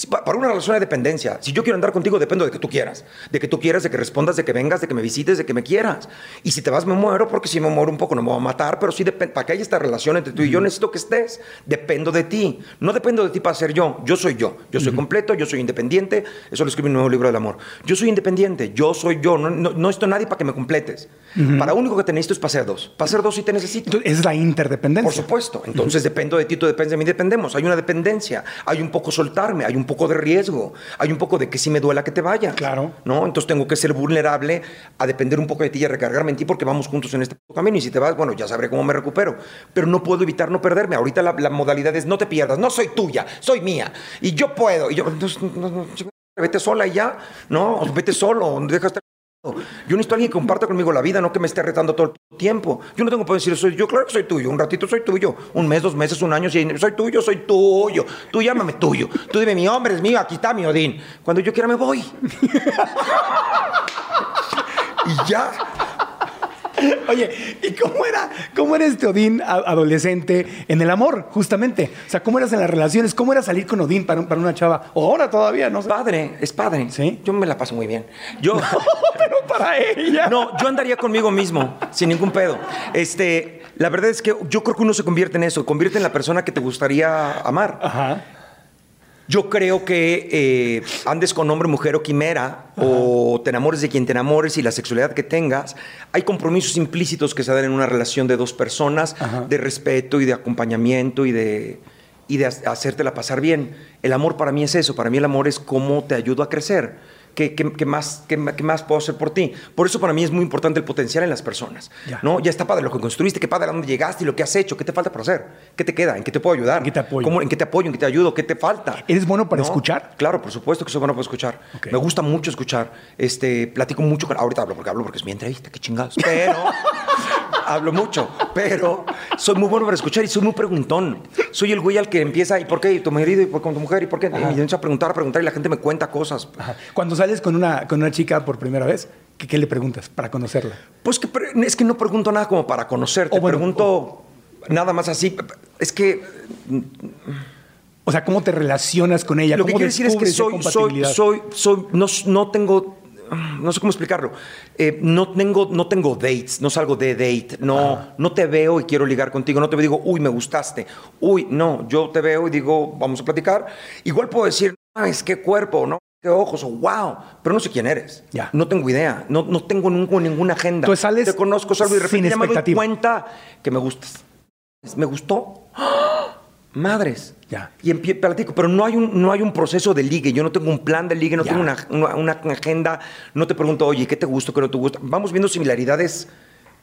Para una relación hay dependencia. Si yo quiero andar contigo, dependo de que tú quieras. De que tú quieras, de que respondas, de que vengas, de que me visites, de que me quieras. Y si te vas, me muero, porque si me muero un poco no me voy a matar, pero sí depende. Para que haya esta relación entre tú y yo, necesito que estés. Dependo de ti. No dependo de ti para ser yo. Yo soy yo. Yo soy completo, yo soy independiente. Eso lo escribí en un nuevo libro del amor. Yo soy independiente. Yo soy yo. No, no, no necesito nadie para que me completes. Para único que te necesito es para ser dos. Para ser dos sí te necesito. Entonces, es la interdependencia. Por supuesto. Entonces dependo de ti, tú dependes de mí, dependemos. Hay una dependencia, hay un poco hay un poco de riesgo, hay un poco de que sí me duela que te vaya. Claro. ¿No? Entonces tengo que ser vulnerable a depender un poco de ti y a recargarme en ti porque vamos juntos en este camino. Y si te vas, bueno, ya sabré cómo me recupero. Pero no puedo evitar no perderme. Ahorita la, la modalidad es no te pierdas, no soy tuya, soy mía. Y yo puedo. Y yo, no, no, chingada, vete sola y ya. No, vete solo, deja estar. Yo necesito a alguien que comparta conmigo la vida, no que me esté retando todo el tiempo. Yo no tengo que decir, soy yo, claro que soy tuyo. Un ratito soy tuyo. Un mes, dos meses, un año, soy tuyo, soy tuyo. Tú llámame tuyo. Tú dime, mi hombre es mío, aquí está mi Odín. Cuando yo quiera me voy. y ya. Oye, ¿y cómo era, cómo era este Odín adolescente en el amor, justamente? O sea, ¿cómo eras en las relaciones? ¿Cómo era salir con Odín para, un- para una chava? O ahora todavía, no sé. Padre, es padre. ¿Sí? Yo me la paso muy bien. Yo. Pero para ella. No, yo andaría conmigo mismo, sin ningún pedo. Este, la verdad es que yo creo que uno se convierte en eso, convierte en la persona que te gustaría amar. Ajá. Yo creo que eh, andes con hombre, mujer o quimera, o te enamores de quien te enamores y la sexualidad que tengas, hay compromisos implícitos que se dan en una relación de dos personas, Ajá. de respeto y de acompañamiento y de, y de ha- hacértela pasar bien. El amor para mí es eso, para mí el amor es cómo te ayudo a crecer. ¿Qué, qué- qué más, qué, qué más puedo hacer por ti? Por eso para mí es muy importante el potencial en las personas. Ya. ¿no? ya está padre lo que construiste, qué padre a dónde llegaste y lo que has hecho, qué te falta por hacer, qué te queda, en qué te puedo ayudar, ¿En qué te apoyo? ¿Cómo- en qué te apoyo, en qué te ayudo, qué te falta. ¿Eres bueno para ¿No? escuchar? Claro, por supuesto que soy bueno para escuchar. Ok. Me gusta mucho escuchar. Este, platico mucho con. Ahorita hablo porque hablo porque es mi entrevista, qué chingados. Pero. hablo mucho, pero soy muy bueno para escuchar y soy muy preguntón. Soy el güey al que empieza, ¿y por qué? ¿Y tu marido? ¿Y por con tu mujer? ¿Y por qué? Y me a preguntar, a preguntar y la gente me cuenta cosas. Ajá. Cuando sales con una, con una chica por primera vez, ¿qué, qué le preguntas para conocerla? Pues que es que no pregunto nada como para conocerte. O bueno, pregunto nada más así. Es que O sea, ¿cómo te relacionas con ella? Lo que ¿Cómo quiero decir es que soy, soy, soy, soy, no, no tengo, no sé cómo explicarlo. Eh, no tengo, no tengo dates, no salgo de date, no, no te veo y quiero ligar contigo, no te digo, uy, me gustaste, uy, no, yo te veo y digo, vamos a platicar. Igual puedo decir, es qué cuerpo, no, qué ojos, o wow, pero no sé quién eres. Ya. No tengo idea, no, no tengo nunca ninguna agenda. Tú sales te conozco, salgo y de repente ya me doy cuenta que me gustas. Me gustó. ¡Ah! Madres. Ya. Y platico, pero no hay, un, no hay un proceso de ligue. Yo no tengo un plan de ligue, no Ya. tengo una, una- una agenda. No te pregunto, oye, ¿qué te gusta, qué no te gusta? Vamos viendo similaridades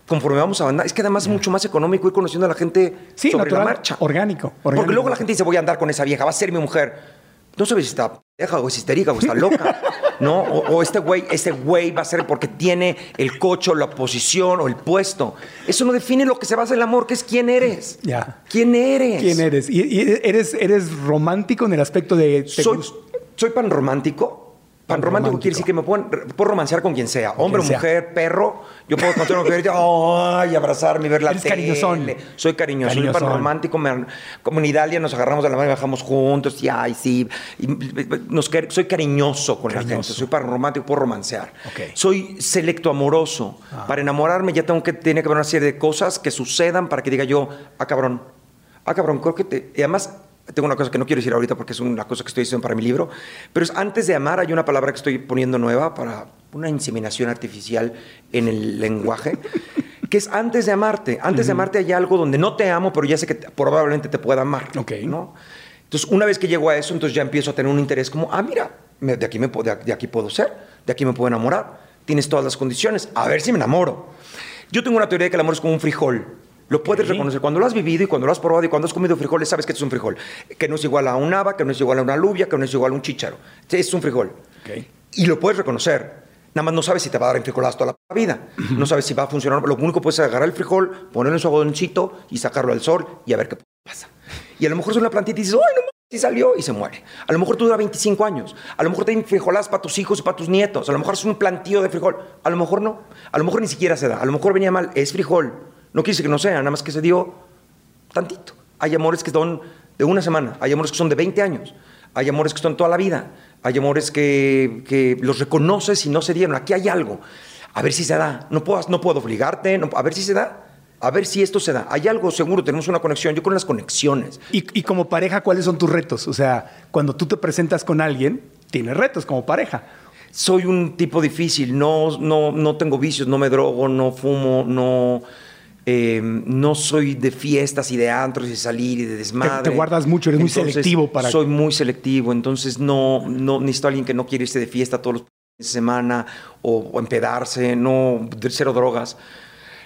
conforme vamos a andar. Es que además es mucho más económico ir conociendo a la gente Sí, sobre natural, la marcha. orgánico, Porque orgánico. luego la gente dice, voy a andar con esa vieja, va a ser mi mujer. No sabes si está pendeja o es histérica o está loca, ¿no? O, o este güey, este güey va a ser porque tiene el coche o la posición o el puesto. Eso no define lo que se basa en el amor, que es quién eres. Ya. ¿Quién eres? ¿Quién eres? ¿Y, y eres, eres romántico en el aspecto de... Soy, soy pan romántico. Pan romántico quiere decir que me puedo, puedo romancear con quien sea. Hombre, quien sea. mujer, perro. Yo puedo encontrar una mujer y ay, abrazarme y ver la Eres tele. cariñosón. Soy cariñoso. Soy pan romántico. Me, como en Italia nos agarramos de la mano y bajamos juntos. Y ay, sí. Y nos, soy cariñoso con la Cariñoso. gente. Soy pan romántico, puedo romancear. Soy selecto amoroso. Para enamorarme ya tengo que, tiene que haber una serie de cosas que sucedan para que diga yo, ah, cabrón. Ah, cabrón, creo que te... Y además, tengo una cosa que no quiero decir ahorita porque es una cosa que estoy diciendo para mi libro, pero es antes de amar hay una palabra que estoy poniendo nueva para una inseminación artificial en el lenguaje, que es antes de amarte. Antes de amarte hay algo donde no te amo, pero ya sé que te- probablemente te pueda amar. Ok. ¿no? Entonces, una vez que llego a eso, entonces ya empiezo a tener un interés como, ah, mira, me- de aquí, me, de, de aquí puedo ser, de aquí me puedo enamorar, tienes todas las condiciones, a ver si me enamoro. Yo tengo una teoría de que el amor es como un frijol. Lo puedes reconocer cuando lo has vivido y cuando lo has probado y cuando has comido frijoles, sabes que es un frijol. Que no es igual a un haba, que no es igual a una alubia, que no es igual a un chícharo. Es un frijol. Y lo puedes reconocer. Nada más no sabes si te va a dar en frijolazo toda la vida. No sabes si va a funcionar. Lo único que puedes es agarrar el frijol, ponerlo en su agoncito y sacarlo al sol y a ver qué pasa. Y a lo mejor es una plantita y dices, ¡ay, no y salió y se muere. A lo mejor tú dura 25 años. A lo mejor te frijoladas para tus hijos y para tus nietos. A lo mejor es un plantío de frijol. A lo mejor no. A lo mejor ni siquiera se da. A lo mejor venía mal. Es frijol. No decir que no sea, nada más que se dio tantito. Hay amores que son de una semana. Hay amores que son de 20 años. Hay amores que son toda la vida. Hay amores que, los reconoces y no se dieron. Aquí hay algo. A ver si se da. No puedo, no puedo obligarte. a ver si se da a ver si esto se da. Hay algo seguro, tenemos una conexión. Yo con las conexiones. Y, como pareja, ¿cuáles son tus retos? O sea, cuando tú te presentas con alguien, tienes retos como pareja. Soy un tipo difícil, no, no, no tengo vicios, no me drogo, no fumo, no, eh, no soy de fiestas y de antros y de salir y de desmadre. Te, guardas mucho, eres muy selectivo para. Soy muy selectivo, entonces no, no necesito a alguien que no quiere irse de fiesta todos los fines de semana o, o empedarse, no, cero drogas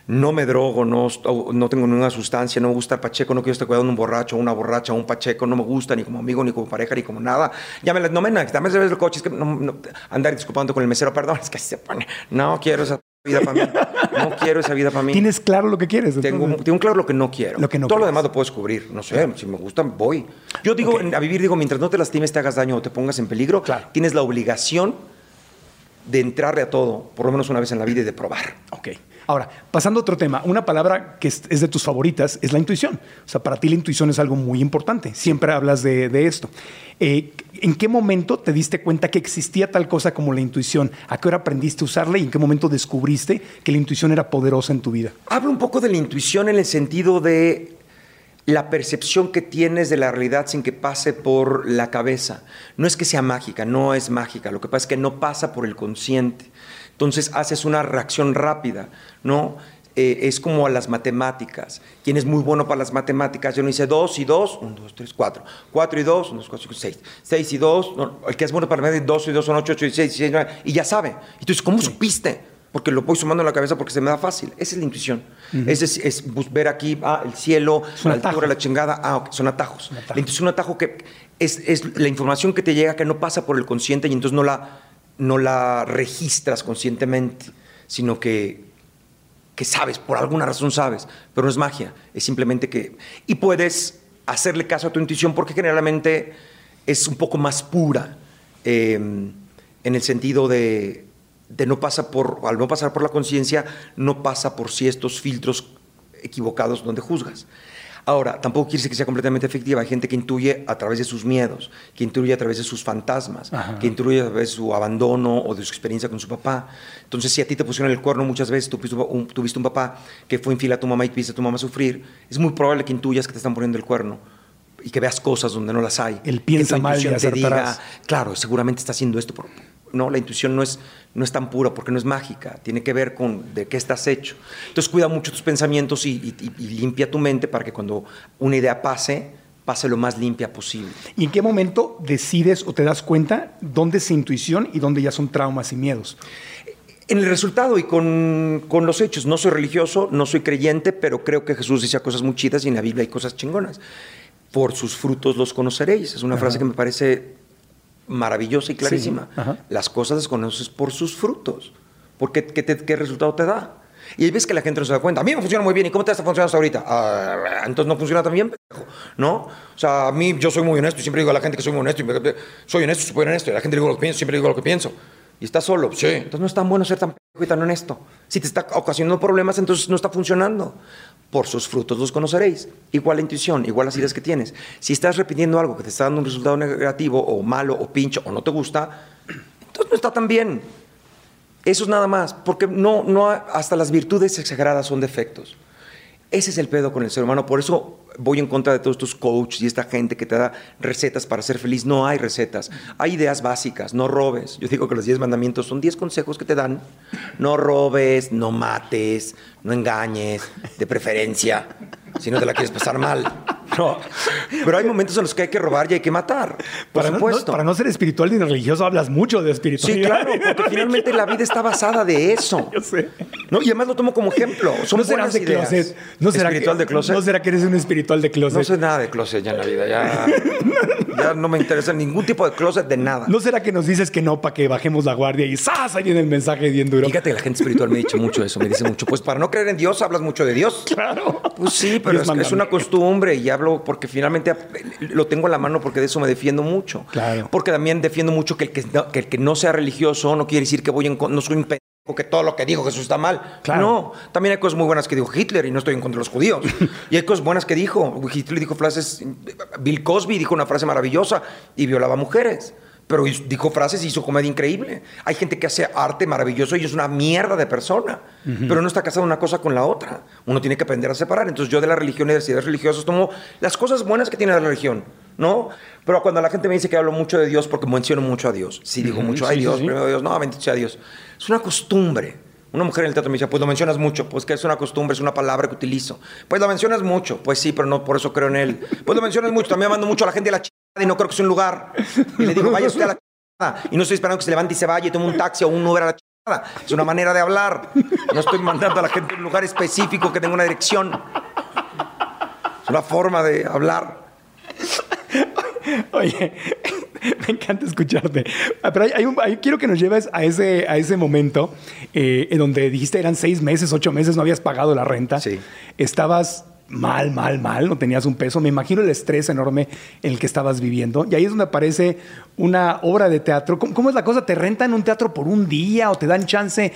no me drogo, no, no tengo ninguna sustancia, no me gusta el pacheco, no quiero estar cuidando un borracho, una borracha, un pacheco, no me gusta ni como amigo, ni como pareja, ni como nada. Ya me, no me dame el coche, es que no, andar disculpando con el mesero, perdón, es que se pone, no quiero esa vida para mí, no quiero esa vida para mí. ¿Tienes claro lo que quieres? Tengo, tengo, claro lo que no quiero. Lo que no Todo lo demás lo puedo descubrir, no sé, si me gusta, voy. Yo digo, a vivir digo, mientras no te lastimes, te hagas daño o te pongas en peligro, tienes la obligación de entrarle a todo, por lo menos una vez en la vida y de probar. Ok. Ahora, pasando a otro tema, una palabra que es, de tus favoritas es la intuición. O sea, para ti la intuición es algo muy importante. Siempre hablas de, esto. Eh, ¿En qué momento te diste cuenta que existía tal cosa como la intuición? ¿A qué hora aprendiste a usarla y en qué momento descubriste que la intuición era poderosa en tu vida? Hablo un poco de la intuición en el sentido de la percepción que tienes de la realidad sin que pase por la cabeza. No es que sea mágica, no es mágica, lo que pasa es que no pasa por el consciente. Entonces haces una reacción rápida, ¿no? Eh, es como a las matemáticas. Quien es muy bueno para las matemáticas, yo no dice 2 y 2, 1, 2, 3, 4. 4 y 2, 1, 2, 4, 5, 6. 6 y 2, el que es bueno para medir 2 y 2 son 8, 8 y 6, 6 9, y ya sabe. Dices, ¿cómo supiste? Porque lo voy sumando en la cabeza porque se me da fácil. Esa es la intuición. es, es, ver aquí, ah, el cielo, la altura, la chingada. Ah, son atajos. La intuición es un atajo que es, es la información que te llega que no pasa por el consciente y entonces no la no la registras conscientemente, sino que, que sabes, por alguna razón sabes, pero no es magia, es simplemente que... Y puedes hacerle caso a tu intuición porque generalmente es un poco más pura em, en el sentido de, de no pasa por, al no pasar por la conciencia, no pasa por ciertos filtros equivocados donde juzgas. Ahora, tampoco quiere decir que sea completamente efectiva. Hay gente que intuye a través de sus miedos, que intuye a través de sus fantasmas, que intuye a través de su abandono o de su experiencia con su papá. Entonces, si a ti te pusieron el cuerno muchas veces, tú tuviste un, papá que fue infiel a tu mamá y viste a tu mamá sufrir, es muy probable que intuyas que te están poniendo el cuerno y que veas cosas donde no las hay. Él piensa que mal y te diga, claro, seguramente está haciendo esto por, no, la intuición no es, no es tan pura porque no es mágica, tiene que ver con de qué estás hecho. Entonces cuida mucho tus pensamientos y, limpia tu mente para que cuando una idea pase, pase lo más limpia posible. ¿Y en qué momento decides o te das cuenta dónde es intuición y dónde ya son traumas y miedos? En el resultado y con, con, los hechos. No soy religioso, no soy creyente, pero creo que Jesús decía cosas muy chidas y en la Biblia hay cosas chingonas. Por sus frutos los conoceréis. Es una frase que me parece maravillosa y clarísima. Las cosas las conoces por sus frutos. Porque ¿qué, qué, resultado te da? Y ahí ves que la gente no se da cuenta. A mí me funciona muy bien. ¿Y cómo te está funcionando hasta ahorita? Ah, entonces no funciona tan bien, ¿no? O sea, a mí yo soy muy honesto y siempre digo a la gente que soy muy honesto. Y soy honesto, soy honesto. Y la gente digo lo que pienso, siempre digo lo que pienso. Y estás solo. Sí. Entonces no es tan bueno ser tan y tan honesto. Si te está ocasionando problemas, entonces no está funcionando. Por sus frutos los conoceréis. Igual la intuición, igual las ideas que tienes. Si estás repitiendo algo que te está dando un resultado negativo o malo o pincho o no te gusta, entonces no está tan bien. Eso es nada más, porque no, no, hasta las virtudes exageradas son defectos. Ese es el pedo con el ser humano. Por eso voy en contra de todos estos coaches y esta gente que te da recetas para ser feliz. No hay recetas. Hay ideas básicas. No robes. Yo digo que los 10 mandamientos son 10 consejos que te dan. No robes, no mates, no engañes, de preferencia. Si no te la quieres pasar mal. No. Pero hay momentos en los que hay que robar y hay que matar. Por para, supuesto. No, para no ser espiritual ni religioso, hablas mucho de espiritualidad. Sí, claro, porque finalmente la vida está basada de eso. Yo sé. No, y además lo tomo como ejemplo. Son ¿No serás de ideas. closet? ¿No será ¿Espiritual que, de closet? ¿No será que eres un espiritual de closet? No soy nada de closet ya en la vida. Ya, ya no me interesa ningún tipo de closet de nada. ¿No será que nos dices que no para que bajemos la guardia y ¡zas! Ahí viene el mensaje bien duro. Fíjate, la gente espiritual me ha dicho mucho eso, me dice mucho. Pues para no creer en Dios, hablas mucho de Dios. Claro. Pues sí, pero es, una costumbre y hablo porque finalmente lo tengo en la mano porque de eso me defiendo mucho. Claro. Porque también defiendo mucho que el que no, que el que no sea religioso no quiere decir que voy en no soy un que todo lo que dijo Jesús está mal. Claro. No, también hay cosas muy buenas que dijo Hitler y no estoy en contra de los judíos. y hay cosas buenas que dijo. Hitler dijo frases, Bill Cosby dijo una frase maravillosa y violaba mujeres. Pero dijo frases y hizo comedia increíble. Hay gente que hace arte maravilloso y es una mierda de persona. Pero no está casada una cosa con la otra. Uno tiene que aprender a separar. Entonces yo de la religión y de las ideas religiosas tomo las cosas buenas que tiene la religión. ¿No? Pero cuando la gente me dice que hablo mucho de Dios porque menciono mucho a Dios. Sí, digo mucho, sí, ay sí, Dios, sí. primero Dios. No, bendito sea Dios. Es una costumbre. Una mujer en el teatro me dice, pues lo mencionas mucho, pues que es una costumbre, es una palabra que utilizo. Pues lo mencionas mucho, pues sí, pero no por eso creo en él. Pues lo mencionas mucho, también mando mucho a la gente a la chingada y no creo que sea un lugar. Y le digo, vaya usted a la chingada. Y no estoy esperando que se levante y se vaya y tome un taxi o un Uber a la chingada. Es una manera de hablar. No estoy mandando a la gente a un lugar específico que tenga una dirección. Es una forma de hablar. Oye, me encanta escucharte. Ah, Pero hay, hay un- hay- quiero que nos lleves a ese, a ese momento eh, en donde dijiste eran seis meses, ocho meses, no habías pagado la renta. Sí. Estabas mal, mal, mal, no tenías un peso. Me imagino el estrés enorme en el que estabas viviendo. Y ahí es donde aparece una obra de teatro. ¿Cómo, cómo es la cosa? ¿Te rentan un teatro por un día o te dan chance?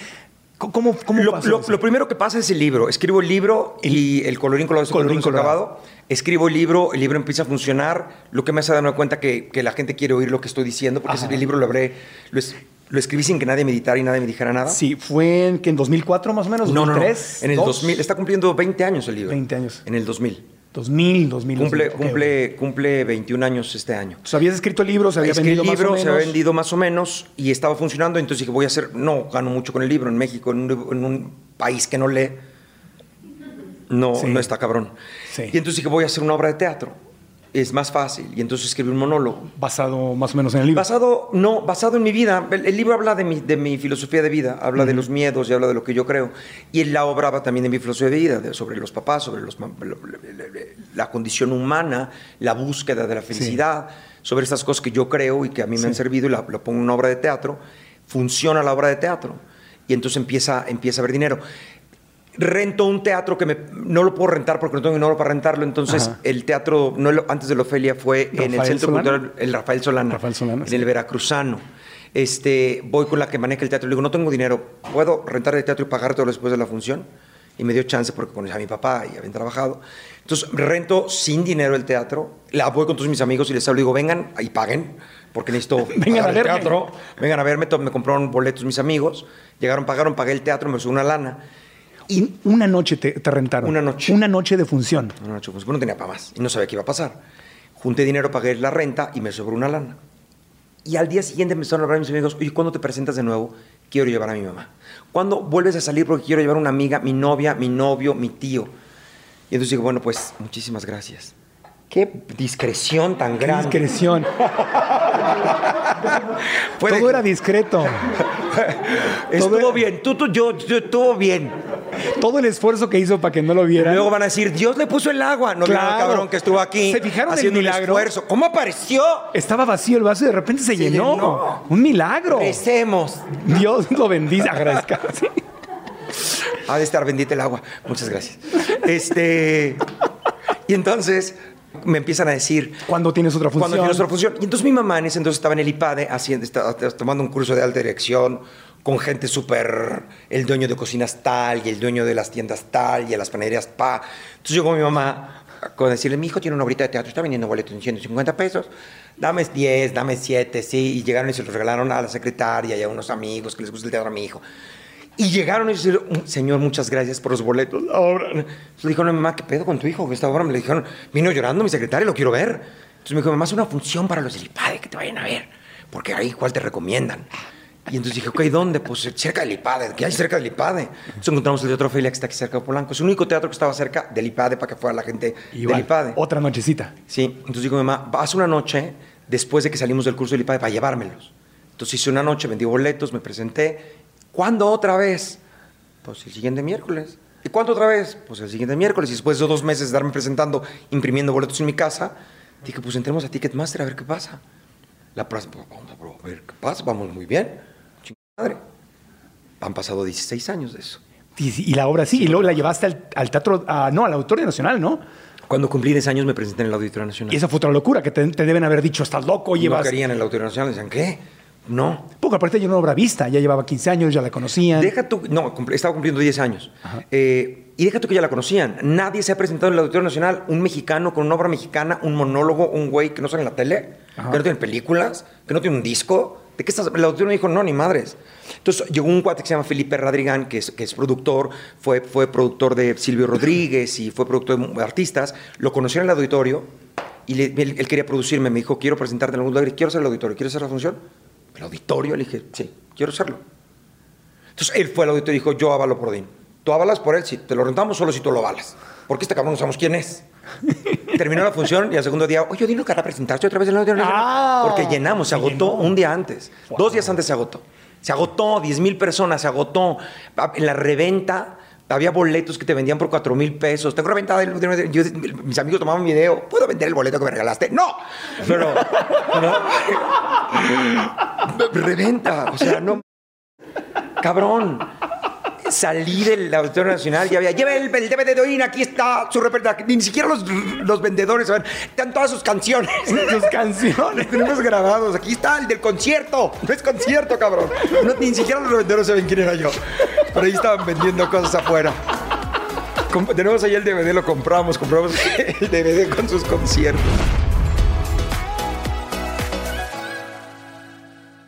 ¿Cómo, cómo Lo, pasó lo- eso? lo primero que pasa es el libro. Escribo el libro y el colorín colorado, Colorín colorín colorado. acabado. Escribo el libro, el libro empieza a funcionar, lo que me hace darme cuenta que, que la gente quiere oír lo que estoy diciendo, porque Ajá. ese libro lo, habré, lo, es- lo escribí sin que nadie meditara y nadie me dijera nada. Sí, fue en, que en 2004 más o menos, No, no, no. 2003. En el ¿Dos? 2000, está cumpliendo 20 años el libro. 20 años. En el 2000. 2000, 2000. Cumple, cumple, cumple 21 años este año. Entonces, habías escrito el libro, se había Escribí vendido libro, más o se había menos. vendido más o menos y estaba funcionando, entonces dije, voy a hacer, no, gano mucho con el libro en México, en un, en un país que no lee, no, Sí. no está cabrón. Sí. Y entonces dije, voy a hacer una obra de teatro, es más fácil, y entonces escribí un monólogo. Basado más o menos en el libro. Basado, no, basado en mi vida. El, el libro habla de mi, de mi filosofía de vida, habla de los miedos y habla de lo que yo creo. Y la obra habla también de mi filosofía de vida, de- sobre los papás, sobre los, la condición humana, la búsqueda de la felicidad, sobre estas cosas que yo creo y que a mí me han servido y la, lo pongo en una obra de teatro. Funciona la obra de teatro. Y entonces empieza, empieza a haber dinero. Rento un teatro que me- no lo puedo rentar porque no tengo dinero para rentarlo. Entonces, Ajá. el teatro, no el- antes de la Ofelia, fue en el ¿Rafael Centro Solana? Cultural el Rafael Solana, Rafael Solana, en sí. el Veracruzano. Este, voy con la que maneja el teatro y le digo, no tengo dinero, ¿puedo rentar el teatro y pagártelo después de la función? Y me dio chance porque conocía a mi papá y habían trabajado. Entonces, rento sin dinero el teatro, la voy con todos mis amigos y les hablo, digo, vengan y paguen, porque necesito Vengan pagar a el verme. teatro. Vengan a verme, me compraron boletos mis amigos, llegaron, pagaron, pagué el teatro, me subió una lana. Y una noche te, te rentaron. Una noche. Una noche de función. Una noche, pues, no tenía para más y no sabía qué iba a pasar. Junté dinero, pagué la renta y me sobró una lana. Y al día siguiente me empezaron a hablar mis amigos, oye, ¿cuándo te presentas de nuevo? Quiero llevar a mi mamá. ¿Cuándo vuelves a salir? Porque quiero llevar a una amiga, mi novia, mi novio, mi tío. Y entonces digo, bueno, pues muchísimas gracias. Qué discreción tan Qué grande. discreción. Todo era discreto. Estuvo bien, tú, tú, yo, yo, estuvo bien. Todo el esfuerzo que hizo para que no lo vieran. Luego van a decir, Dios le puso el agua. No vieron al Claro. cabrón que estuvo aquí ¿Se fijaron el haciendo un milagro? esfuerzo. ¿Cómo apareció? Estaba vacío el vaso y de repente se, Se llenó. llenó. Un milagro. Recemos. Dios lo bendice. Agradezca. Sí. Ha de estar bendita el agua. Muchas gracias. Este. Y entonces me empiezan a decir. Cuando tienes otra función. Cuando tienes otra función. Y entonces mi mamá en ese entonces estaba en el IPADE haciendo, estaba tomando un curso de alta dirección con gente súper. El dueño de cocinas tal y el dueño de las tiendas tal y de las panaderías pa. Entonces llegó mi mamá con decirle: Mi hijo tiene una horita de teatro, está vendiendo boletos en 150 pesos. Dame 10, dame 7, sí. Y llegaron y se los regalaron a la secretaria y a unos amigos que les gusta el teatro a mi hijo. Y llegaron y dijeron, señor, muchas gracias por los boletos. La obra. Entonces le dijo, no, mamá, ¿qué pedo con tu hijo? Esta obra me le dijeron, vino llorando mi secretaria, lo quiero ver. Entonces me dijo, mamá, es una función para los del IPADE que te vayan a ver. Porque ahí, ¿cuál te recomiendan? Y entonces dije, ok, ¿dónde? Pues cerca del IPADE. ¿Qué hay cerca del IPADE? Entonces encontramos el Teatro Ofelia que está aquí cerca de Polanco. Es el único teatro que estaba cerca del IPADE para que fuera la gente Igual, del IPADE. Otra nochecita. Sí, entonces digo, mamá, haz una noche después de que salimos del curso del IPADE para llevármelos. Entonces hice una noche, vendí boletos, me presenté. ¿Cuándo otra vez? Pues el siguiente miércoles. ¿Y cuándo otra vez? Pues el siguiente miércoles. Y después de dos meses de estarme presentando, imprimiendo boletos en mi casa, dije, pues entremos a Ticketmaster a ver qué pasa. La próxima, pues, vamos a ver qué pasa, vamos muy bien. Madre. Han pasado 16 años de eso. Y, y la obra sí, y luego la llevaste al, al teatro, ah, no, al Auditorio Nacional, ¿no? Cuando cumplí 10 años me presenté en el Auditorio Nacional. Y esa fue otra locura, que te, te deben haber dicho, estás loco, no llevas... querían en el Auditorio Nacional, decían, ¿qué? No. Poco aparte ya una obra vista, ya llevaba 15 años, ya la conocían. Deja tú, no, estaba cumpliendo 10 años. Eh, y deja tú que ya la conocían. Nadie se ha presentado en el Auditorio Nacional, un mexicano con una obra mexicana, un monólogo, un güey que no sale en la tele, Ajá. que no tiene películas, que no tiene un disco. ¿De qué estás? El auditorio dijo, no, ni madres. Entonces llegó un cuate que se llama Felipe Radrigán, que es, que es productor, fue, fue productor de Silvio Rodríguez y fue productor de artistas. Lo conoció en el auditorio y le- él, él quería producirme. Me dijo, quiero presentarte en algún lugar. Quiero hacer el auditorio. ¿Quieres hacer la función? ¿El auditorio? Le dije, sí, quiero hacerlo. Entonces él fue al auditorio y dijo, yo avalo por Odín. ¿Tú avalas por él? Sí, te lo rentamos solo si tú lo avalas. Porque este cabrón no sabemos quién es. Terminó la función y al segundo día, oye, Odín, ¿no querrá presentarse otra vez en auditorio? Ah, Porque llenamos, se agotó llenó. un día antes. Dos días antes se agotó. Se agotó, 10 mil personas, se agotó. En la reventa había boletos que te vendían por 4 mil pesos. Tengo reventa, del- de- yo- mis amigos tomaban video. ¿Puedo vender el boleto que me regalaste? ¡No! Pero, pero- reventa, o sea, no. Cabrón. Salí del Auditorio Nacional y había, lleve el, el DVD de Oín, aquí está su repertorio. Ni siquiera los, los vendedores saben, están todas sus canciones. Tus canciones. Tenemos grabados. Aquí está el del concierto. No es concierto, cabrón. No, ni siquiera los vendedores saben quién era yo. Pero ahí estaban vendiendo cosas afuera. Com- tenemos ahí el DVD, lo compramos. Compramos el DVD con sus conciertos.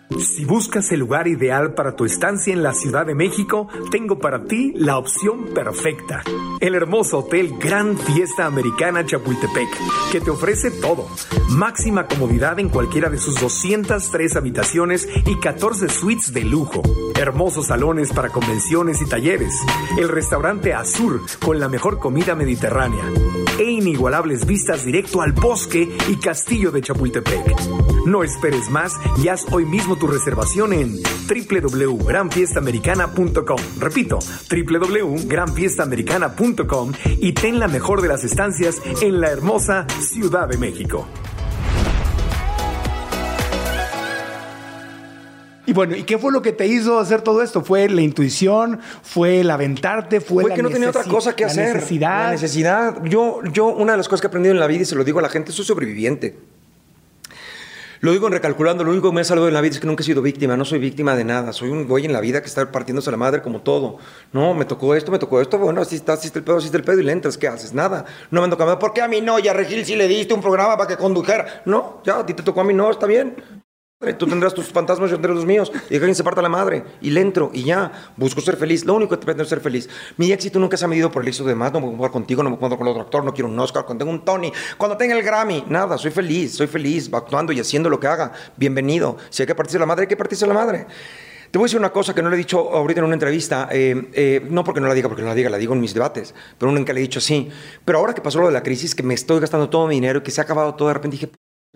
Si buscas el lugar ideal para tu estancia en la Ciudad de México, tengo para ti la opción perfecta. El hermoso hotel Gran Fiesta Americana Chapultepec, que te ofrece todo. Máxima comodidad en cualquiera de sus 203 habitaciones y 14 suites de lujo. Hermosos salones para convenciones y talleres. El restaurante Azur con la mejor comida mediterránea. E inigualables vistas directo al bosque y castillo de Chapultepec. No esperes más y hoy mismo tu reservación en www.granfiestamericana.com. Repito, www.granfiestamericana.com y ten la mejor de las estancias en la hermosa Ciudad de México. Y bueno, ¿y qué fue lo que te hizo hacer todo esto? ¿Fue la intuición? ¿Fue el aventarte? ¿Fue, Fue la que no tenía otra cosa que la hacer. necesidad? La necesidad. Yo, yo, una de las cosas que he aprendido en la vida, y se lo digo a la gente, soy sobreviviente. Lo digo recalculando, lo único que me ha salvado en la vida es que nunca he sido víctima, no soy víctima de nada, soy un güey en la vida que está partiéndose la madre como todo. No, me tocó esto, me tocó esto, bueno, así está, así está el pedo, así está el pedo y le entras, ¿qué haces? Nada. No me han tocado, ¿por qué a mí no? Y a Regil sí le diste un programa para que condujera. No, ya, a ti te tocó a mí no, está bien. Tú tendrás tus fantasmas, yo tendré los míos. Y alguien se parta la madre. Y le entro. Y ya. Busco ser feliz. Lo único que pretendo es ser feliz. Mi éxito nunca se ha medido por el éxito de más. No me puedo contigo, no me puedo con otro actor, no quiero un Oscar, cuando tengo un Tony, cuando tenga el Grammy. Nada, soy feliz, soy feliz, actuando y haciendo lo que haga. Bienvenido. Si hay que partirse la madre, hay que partirse la madre. Te voy a decir una cosa que no le he dicho ahorita en una entrevista, eh, eh, no porque no la diga, porque no la diga, la digo en mis debates, pero nunca le he dicho así. Pero ahora que pasó lo de la crisis, que me estoy gastando todo mi dinero y que se ha acabado todo, de repente dije,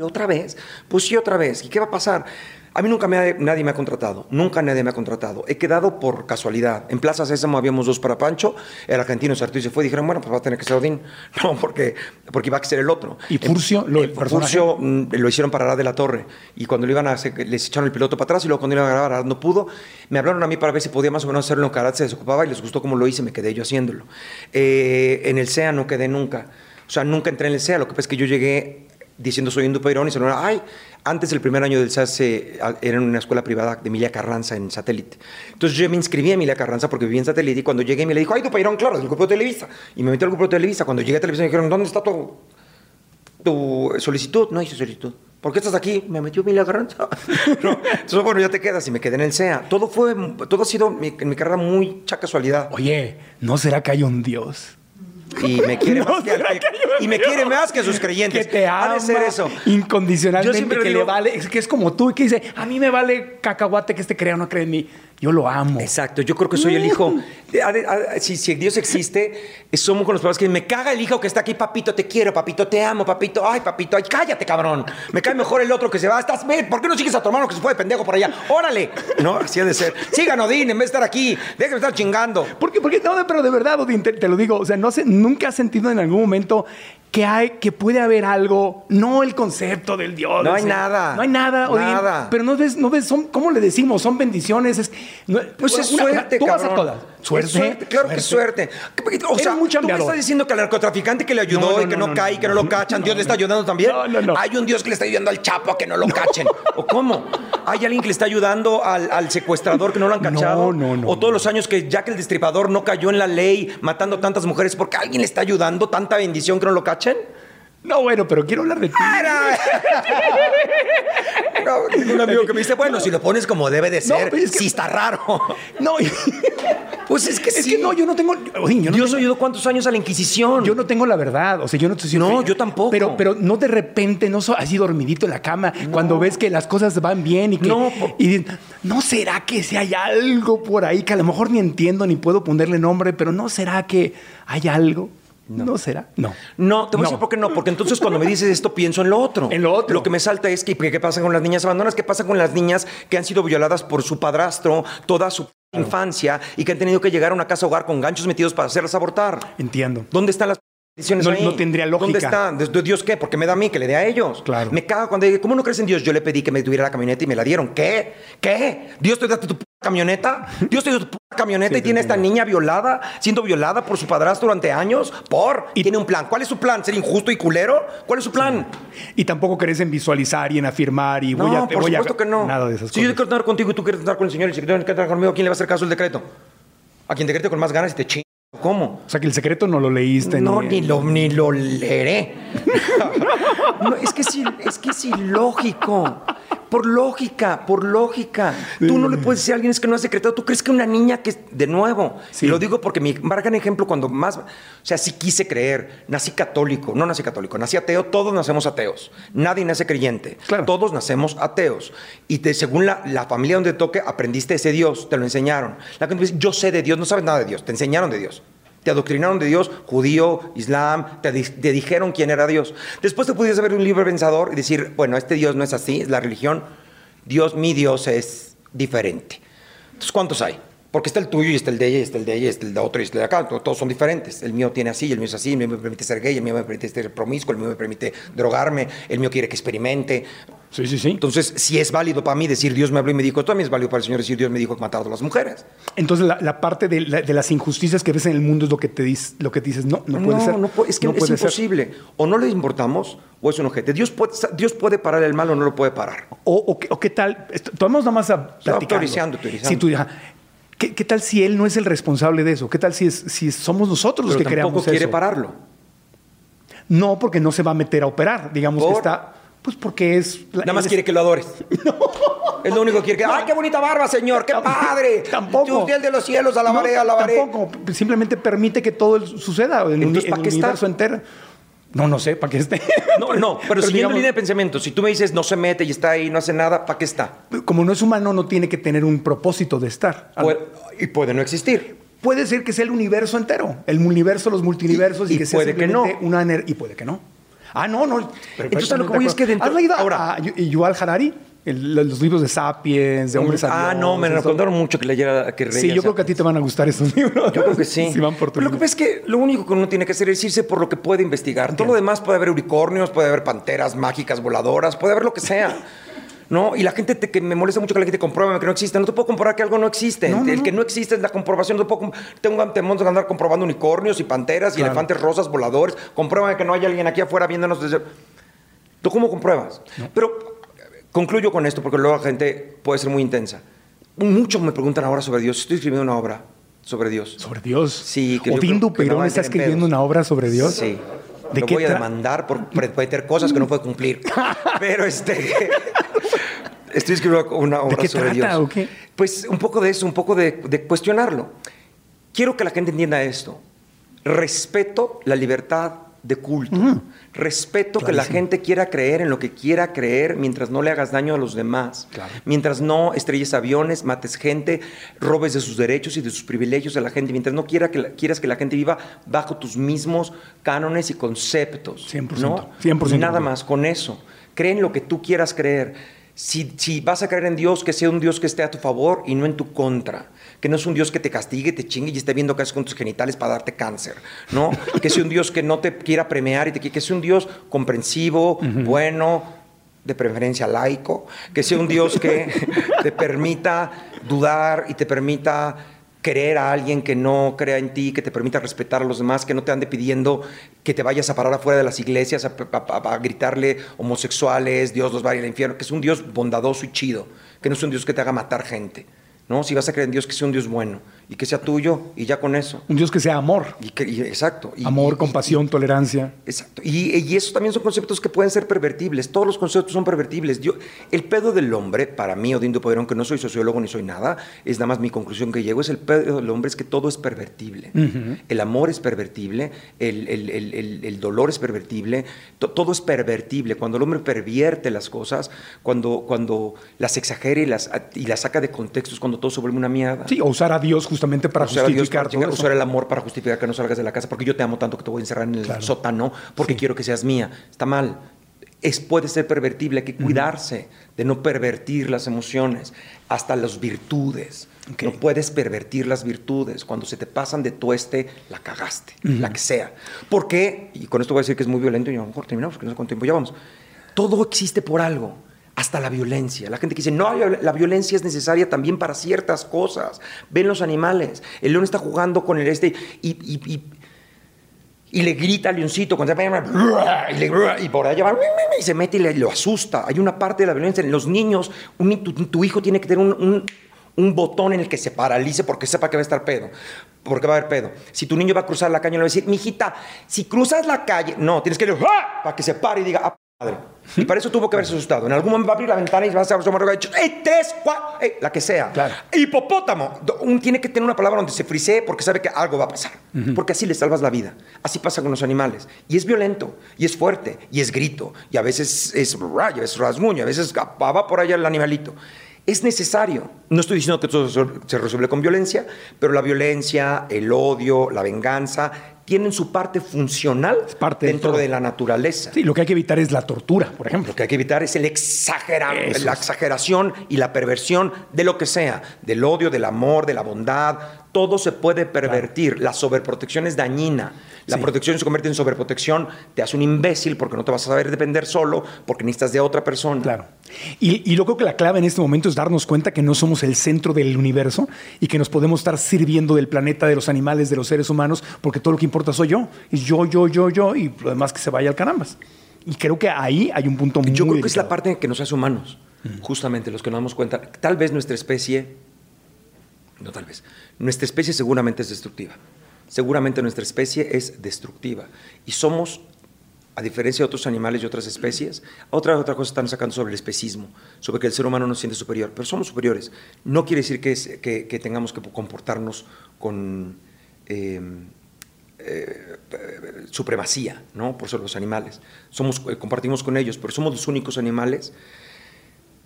¿otra vez? Pues sí, otra vez. ¿Y qué va a pasar? A mí nunca me ha- nadie me ha contratado, nunca nadie me ha contratado. He quedado por casualidad. En Plaza Sésamo habíamos dos para Pancho, el argentino se y se fue. Dijeron, bueno, pues va a tener que ser Odín. No, porque, porque iba a ser el otro. ¿Y Furcio, lo- el? Furcio mm, lo hicieron para Arad de la Torre. Y cuando lo iban a hacer, les echaron el piloto para atrás y luego cuando iban a grabar, Arad no pudo. Me hablaron a mí para ver si podía más o menos hacerlo en Arad se desocupaba y les gustó cómo lo hice, me quedé yo haciéndolo. Eh, en el SEA no quedé nunca. O sea, nunca entré en el SEA. Lo que pasa es que yo llegué diciendo soy un dupeirón y se lo ay, antes el primer año del SEA se- a- era en una escuela privada de Emilia Carranza en satélite. Entonces yo me inscribí a Emilia Carranza porque vivía en satélite y cuando llegué me le dijo, ay, dupeirón, claro, del grupo de Televisa. Y me metí al grupo de Televisa. Cuando llegué a Televisa me dijeron, ¿dónde está tu, tu solicitud? No hice solicitud. ¿Por qué estás aquí? Me metió Emilia Carranza. No, Entonces, bueno, ya te quedas y me quedé en el SEA. Todo fue, todo ha sido mi- en mi carrera mucha casualidad. Oye, ¿no será que hay un Dios? Y me quiere, No, más, que, ¿será que yo- y me quiere más que sus creyentes. Que te Ha ama de ser eso. incondicionalmente, que digo- le vale, que es como tú, que dice, a mí me vale cacahuate que este crea o no cree en mí. Yo lo amo. Exacto, yo creo que soy el hijo. de- ha- si, si Dios existe, somos con los papás que me caga el hijo que está aquí, papito, te quiero, papito, te amo, papito, ay, papito, ay, cállate, cabrón. Me cae mejor el otro que se va, estás, ¿por qué no sigues a tu hermano que se fue de pendejo por allá? Órale. No, así ha de ser. Sigan, Odín, en vez de estar aquí, déjame estar chingando. ¿Por qué? Porque no, pero de verdad, Odín, te, te lo digo, o sea, no sé, nunca has sentido en algún momento que hay, que puede haber algo, no el concepto del Dios. No hay sea, nada. No hay nada, Odín. Nada. Pero no ves, no ves, son, ¿cómo le decimos? Son bendiciones. Es, no- Pues es una- suerte, Tú vas a cabrón. todas. Es Suerte. claro que es suerte. O sea, tú me estás diciendo que al narcotraficante que le ayudó No, no, y que no, no, no, cae, no, que no, no, lo cachan, no, Dios le está ayudando también. No, no, no. Hay un Dios que le está ayudando al chapo a que no lo cachen. ¿O cómo? ¿Hay alguien que le está ayudando al, al secuestrador que no lo han No, cachado? no, no, ¿O todos no. los años que Jack el Destripador no cayó en la ley matando tantas mujeres porque alguien le está ayudando tanta bendición que no lo No, bueno, pero quiero hablar de ti. No, tengo un amigo que me dice, bueno, si lo pones como debe de No, ser, es que- sí está raro. No, Pues es que es sí. que no, yo no tengo. Yo no Dios tengo- ayudó cuántos años a la Inquisición. Yo no tengo la verdad, o sea, yo no estoy No, yo tampoco. Pero, pero no de repente, no so- así dormidito en la cama, cuando ves que las cosas van bien y que. No, y no será que si hay algo por ahí que a lo mejor ni entiendo ni puedo ponerle nombre, pero no será que hay algo. No, será. No. No, te voy a decir por qué no. Porque entonces cuando me dices esto, pienso en lo otro. En lo otro. Lo que me salta es que ¿qué pasa con las niñas abandonadas? ¿Qué pasa con las niñas que han sido violadas por su padrastro toda su infancia y que han tenido que llegar a una casa hogar con ganchos metidos para hacerlas abortar? Entiendo. ¿Dónde están las No- ahí? no tendría lógica. ¿Dónde está? ¿De Dios qué? Porque me da a mí que le dé a ellos. Claro. Me cago cuando digo, ¿cómo no crees en Dios? Yo le pedí que me tuviera la camioneta y me la dieron. ¿Qué? ¿Qué? ¿Dios te da tu camioneta? ¿Dios te dio tu puta camioneta Sí, y tiene te esta niña violada, siendo violada por su padrastro durante años? ¿Por? Y tiene un plan. ¿Cuál es su plan? ¿Ser injusto y culero? ¿Cuál es su plan? Y tampoco crees en visualizar y en afirmar y voy no, a. por voy a- supuesto que no. Nada de esas si yo cosas. quiero andar contigo y tú quieres andar con el Señor y si quieres andar conmigo, ¿a quién le va a hacer caso el decreto? ¿A quien decrete con más ganas y te chingo? ¿Cómo? O sea, que el secreto no lo leíste. No, ni, ni lo, ni lo leeré. No, es, que il- es que es ilógico. Por lógica, por lógica. Tú no le puedes decir a alguien es que no has decretado. Tú crees que una niña que, de nuevo, Sí. y lo digo porque mi marcan ejemplo cuando más, o sea, sí quise creer, nací católico, no nací católico, nací ateo, todos nacemos ateos. Nadie nace creyente. Claro. Todos nacemos ateos. Y te- según la, la familia donde toque, aprendiste ese Dios, te lo enseñaron. La gente dice, yo sé de Dios, no sabes nada de Dios, te enseñaron de Dios. Te adoctrinaron de Dios, judío, islam, te, di- te dijeron quién era Dios. Después te pudiste ver un libro pensador y decir, bueno, este Dios no es así, es la religión. Dios, mi Dios es diferente. Entonces, ¿cuántos hay? Porque está el tuyo y está el de ella y está el de ella y está el de otro y está el de acá. Todos son diferentes. El mío tiene así, el mío es así, el mío me permite ser gay, el mío me permite ser promiscuo, el mío me permite drogarme, el mío quiere que experimente. Sí, sí, sí. Entonces, si es válido para mí decir Dios me habló y me dijo, también es válido para el Señor decir Dios me dijo que matar a las mujeres. Entonces, la, la parte de, la- de las injusticias que ves en el mundo es lo que te dices, lo que te dices, no, no puede ser. No, es que No es puede ser. imposible. O no le importamos o es un ojete. Dios puede, Dios puede parar el mal o no lo puede parar. O, o qué- o qué tal, tomamos nada más a platicar. autorizando, autorizando. Si tú. ¿Qué, qué tal si él no es el responsable de eso? ¿Qué tal si, es, si somos nosotros los Pero que tampoco creamos quiere eso? pararlo. No, porque no se va a meter a operar. Digamos que ¿Por? está. Pues porque es. Nada más es- quiere que lo adores. Es lo único que quiere que. ¡Ay, qué bonita barba, señor! ¡Qué padre! Tampoco. Fiel de los cielos, alabaré, No, alabaré. Tampoco. Simplemente permite que todo suceda en, Entonces, en ¿para el qué está? universo entero. No, no sé, para qué esté. No, no, pero, siguiendo digamos, línea de pensamiento, si tú me dices no se mete y está ahí, no hace nada, ¿para qué está? Como no es humano, no tiene que tener un propósito de estar. Puede- y puede no existir. Puede ser que sea el universo entero, el universo, los multiversos y, Y- y que sea puede que simplemente no. una y puede que no. Ah, no, no. Entonces, a lo que voy es que dentro- ¿Has leído ahora- a Yu- Yuval Harari? El- los libros de Sapiens, de Hombres a ah, no, me recomendaron mucho que leyera que Sí, yo creo que a ti te van a gustar estos libros. Yo creo que sí. Si van por tu Pero lo que pasa es que lo único que uno tiene que hacer es irse por lo que puede investigar. Todo lo demás puede haber unicornios, puede haber panteras mágicas voladoras, puede haber lo que sea. ¿No? Y la gente te- que me molesta mucho que la gente compruebe que no existe. No te puedo comprobar que algo no existe. No, no, el que no existe es la comprobación. No te puedo tengo tenemos que andar comprobando unicornios y panteras y elefantes rosas voladores. Compruébame que no hay alguien aquí afuera viéndonos desde. ¿Tú cómo compruebas? Pero concluyo con esto porque luego la gente puede ser muy intensa. Muchos me preguntan ahora sobre Dios. Estoy escribiendo una obra sobre Dios. Sobre Dios. Sí, que Odín está meter en escribiendo una obra sobre Dios. Sí. ¿De Lo qué voy a demandar por prometer cosas que no puede cumplir. Pero este. Estoy escribiendo una obra qué sobre trata, Dios. o qué? Pues un poco de eso, un poco de, de cuestionarlo. Quiero que la gente entienda esto. respeto la libertad de culto. Respeto que la gente quiera creer en lo que quiera creer mientras no le hagas daño a los demás. Mientras no estrelles aviones, mates gente, robes de sus derechos y de sus privilegios a la gente. Mientras no quiera que quieras que la gente viva bajo tus mismos cánones y conceptos. 100%. ¿no? 100% Y nada más con eso. Cree en lo que tú quieras creer. Si, si vas a creer en Dios, que sea un Dios que esté a tu favor y no en tu contra. Que no es un Dios que te castigue, te chingue y esté viendo qué haces con tus genitales para darte cáncer. ¿no? que sea un Dios que no te quiera premiar y te, que sea un Dios comprensivo, bueno, de preferencia laico. Que sea un Dios que te permita dudar y te permita querer a alguien que no crea en ti, que te permita respetar a los demás, que no te ande pidiendo que te vayas a parar afuera de las iglesias a, a- gritarle homosexuales, Dios los va a ir al infierno, que es un Dios bondadoso y chido, que no es un Dios que te haga matar gente. ¿no? Si vas a creer en Dios, que sea un Dios bueno y que sea tuyo y ya con eso. Un Dios que sea amor. Y que- y- exacto. Y- Amor, compasión, tolerancia. Exacto. Y, y esos también son conceptos que pueden ser pervertibles. Todos los conceptos son pervertibles. Yo, el pedo del hombre, para mí, Odindo Poderón, que no soy sociólogo ni soy nada, es nada más mi conclusión que llego, es el pedo del hombre es que todo es pervertible. El amor es pervertible, el, el- el- el- dolor es pervertible, to- todo es pervertible. Cuando el hombre pervierte las cosas, cuando, cuando las exagera y las, y las saca de contexto, es cuando todo se vuelve una mierda. Sí, o usar a Dios justamente para Usar justificar para todo usar el amor para justificar que no salgas de la casa porque yo te amo tanto que te voy a encerrar en el Claro. sótano porque quiero que seas mía. Está mal. Es, puede ser pervertible, hay que cuidarse de no pervertir las emociones, hasta las virtudes. Ok. No puedes pervertir las virtudes. Cuando se te pasan de tueste, la cagaste, la que sea. ¿Por qué? Y con esto voy a decir que es muy violento y a lo mejor terminamos, porque no sé cuánto tiempo llevamos. Todo existe por algo, hasta la violencia. La gente que dice, no, la violencia es necesaria también para ciertas cosas. Ven los animales. El león está jugando con el este y, y- y- le grita al leoncito cuando se y, y por allá va y se mete y le, lo asusta. Hay una parte de la violencia en los niños. tu, hijo tiene que tener un, un- un botón en el que se paralice porque sepa que va a estar pedo. Porque va a haber pedo. Si tu niño va a cruzar la calle, le va a decir, mijita, si cruzas la calle, no, tienes que ir ¡ah! para que se pare y diga, ah, madre. Y para eso tuvo que haberse asustado. En algún momento va a abrir la ventana y va a estar asomar y dicho, ¡eh, tres, cuatro! eh", la que sea. Claro. Hipopótamo. Tiene que tener una palabra donde se frisee porque sabe que algo va a pasar. Porque así le salvas la vida. Así pasa con los animales. Y es violento, y es fuerte, y es grito, y a veces es ray, a veces rasguño, a veces va por allá el animalito. Es necesario. No estoy diciendo que todo se resuelve con violencia, pero la violencia, el odio, la venganza, tienen su parte funcional parte de dentro de la naturaleza. Sí, lo que hay que evitar es la tortura, por ejemplo. Lo que hay que evitar es el exagera- Eso la es. exageración y la perversión de lo que sea, del odio, del amor, de la bondad. Todo se puede pervertir. La sobreprotección es dañina. La Sí. protección se convierte en sobreprotección, te hace un imbécil porque no te vas a saber defender solo, porque necesitas de otra persona. Claro. Y, y yo creo que la clave en este momento es darnos cuenta que no somos el centro del universo y que nos podemos estar sirviendo del planeta, de los animales, de los seres humanos, porque todo lo que importa soy yo. Es yo, yo, yo, yo, y lo demás que se vaya al carambas. Y creo que ahí hay un punto muy Yo creo que es la delicado. parte que nos hace humanos, justamente los que nos damos cuenta. Tal vez nuestra especie, no tal vez, nuestra especie seguramente es destructiva. Seguramente nuestra especie es destructiva. Y somos, a diferencia de otros animales y otras especies, otra, otra cosa están sacando sobre el especismo, sobre que el ser humano no se siente superior. Pero somos superiores. No quiere decir que, es- que- que tengamos que comportarnos con... eh, eh, supremacía, ¿no? Por sobre los animales. Somos, eh, compartimos con ellos, pero somos los únicos animales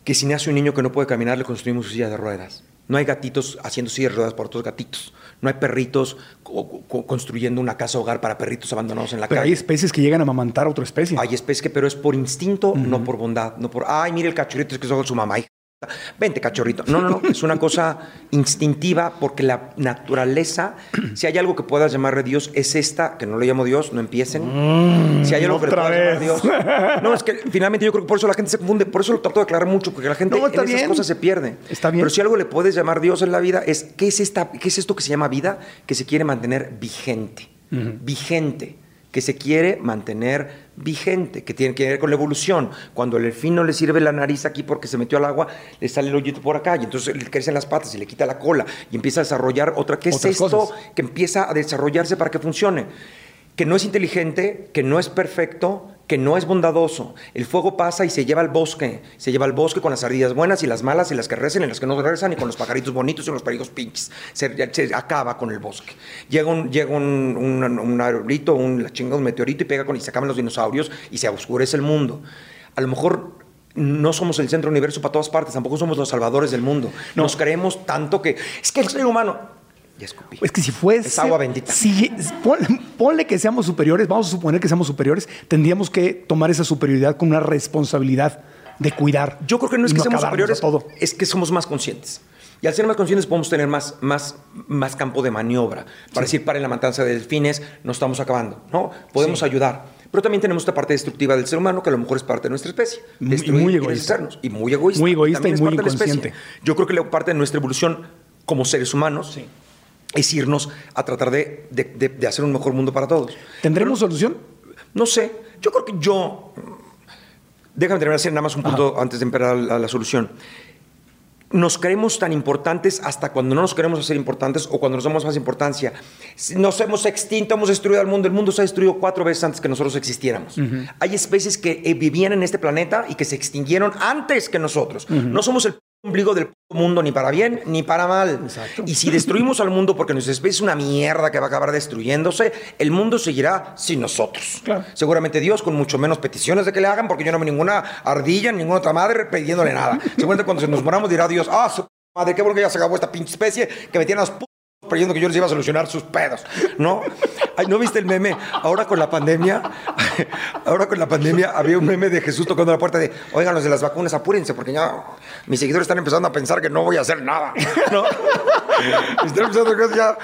que si nace un niño que no puede caminar, le construimos su silla de ruedas. No hay gatitos haciendo sillas de ruedas para otros gatitos. No hay perritos co- co- construyendo una casa hogar para perritos abandonados en la Pero hay calle. especies que llegan a amamantar a otra especie. Hay especies que, pero es por instinto, no por bondad, no por, ay, mire el cachorrito, es que es su mamá. Vente, cachorrito. No, no, no. Es una cosa instintiva porque la naturaleza, si hay algo que puedas llamarle Dios, es esta, que no le llamo Dios, no empiecen. si hay algo que le puedas llamar. Dios. No, es que finalmente yo creo que por eso la gente se confunde. Por eso lo trato de aclarar mucho, porque la gente No, en esas bien. cosas se pierde. Está bien. Pero si algo le puedes llamar Dios en la vida es, ¿qué es, esta, qué es esto que se llama vida? Que se quiere mantener vigente. Vigente. Que se quiere mantener vigente, que tiene que ver con la evolución. Cuando el delfín no le sirve la nariz aquí porque se metió al agua, le sale el hoyito por acá y entonces le crecen las patas y le quita la cola y empieza a desarrollar otra. ¿Qué es esto cosas. que empieza a desarrollarse para que funcione? Que no es inteligente, que no es perfecto, que no es bondadoso. El fuego pasa y se lleva al bosque. Se lleva al bosque con las ardillas buenas y las malas y las que recen y las que no rezan y con los pajaritos bonitos y los pajaritos pinches. Se, se acaba con el bosque. Llega un, llega un, un, un aerolito, un, la chinga, un meteorito y pega con y se acaban los dinosaurios y se oscurece el mundo. A lo mejor no somos el centro universo para todas partes, tampoco somos los salvadores del mundo. Nos creemos tanto que es que el ser humano ya escupí. Es que si fuese. Es agua bendita. Si, ponle, ponle que seamos superiores, vamos a suponer que seamos superiores, tendríamos que tomar esa superioridad con una responsabilidad de cuidar. Yo creo que no es y que seamos acabarnos a superiores, todo. es que somos más conscientes. Y al ser más conscientes podemos tener más, más, más campo de maniobra. Para decir, para la matanza de delfines, nos estamos acabando. ¿no? Podemos ayudar. Pero también tenemos esta parte destructiva del ser humano que a lo mejor es parte de nuestra especie. Muy- Destruir muy y egoísta. deshacernos. Y muy egoísta. Muy egoísta y es muy inconsciente. Yo creo que la parte de nuestra evolución como seres humanos es irnos a tratar de, de- de- de hacer un mejor mundo para todos. ¿Tendremos solución? No sé, yo creo que yo. Déjame terminar hacer nada más un punto antes de empezar a la, la solución. Nos creemos tan importantes hasta cuando no nos queremos hacer importantes o cuando nos damos más importancia. Nos hemos extinto, hemos destruido al mundo. El mundo se ha destruido cuatro veces antes que nosotros existiéramos. Hay especies que eh, vivían en este planeta y que se extinguieron antes que nosotros. No somos el ombligo del mundo ni para bien ni para mal. Exacto. Y si destruimos al mundo porque nuestra especie es una mierda que va a acabar destruyéndose, el mundo seguirá sin nosotros. Claro. Seguramente Dios con mucho menos peticiones de que le hagan, porque yo no veo ninguna ardilla, ninguna otra madre pidiéndole nada. Seguramente cuando se nos moramos dirá Dios, ah, su madre, qué bueno que ya se acabó esta pinche especie que me tiene a los p creyendo que yo les iba a solucionar sus pedos, ¿no? Ay, ¿no viste el meme? Ahora con la pandemia, ahora con la pandemia había un meme de Jesús tocando la puerta de, oigan, los de las vacunas, apúrense, porque ya mis seguidores están empezando a pensar que no voy a hacer nada, ¿no? Están que ya...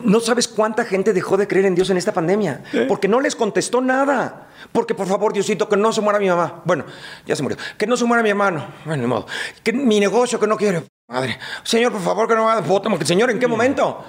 No sabes cuánta gente dejó de creer en Dios en esta pandemia, porque no les contestó nada. Porque, por favor, Diosito, que no se muera mi mamá. Bueno, ya se murió. Que no se muera mi hermano. Bueno, ni modo. Que mi negocio, que no quiere. Madre. Señor, por favor, que no haga voto. porque, Señor, ¿en qué momento?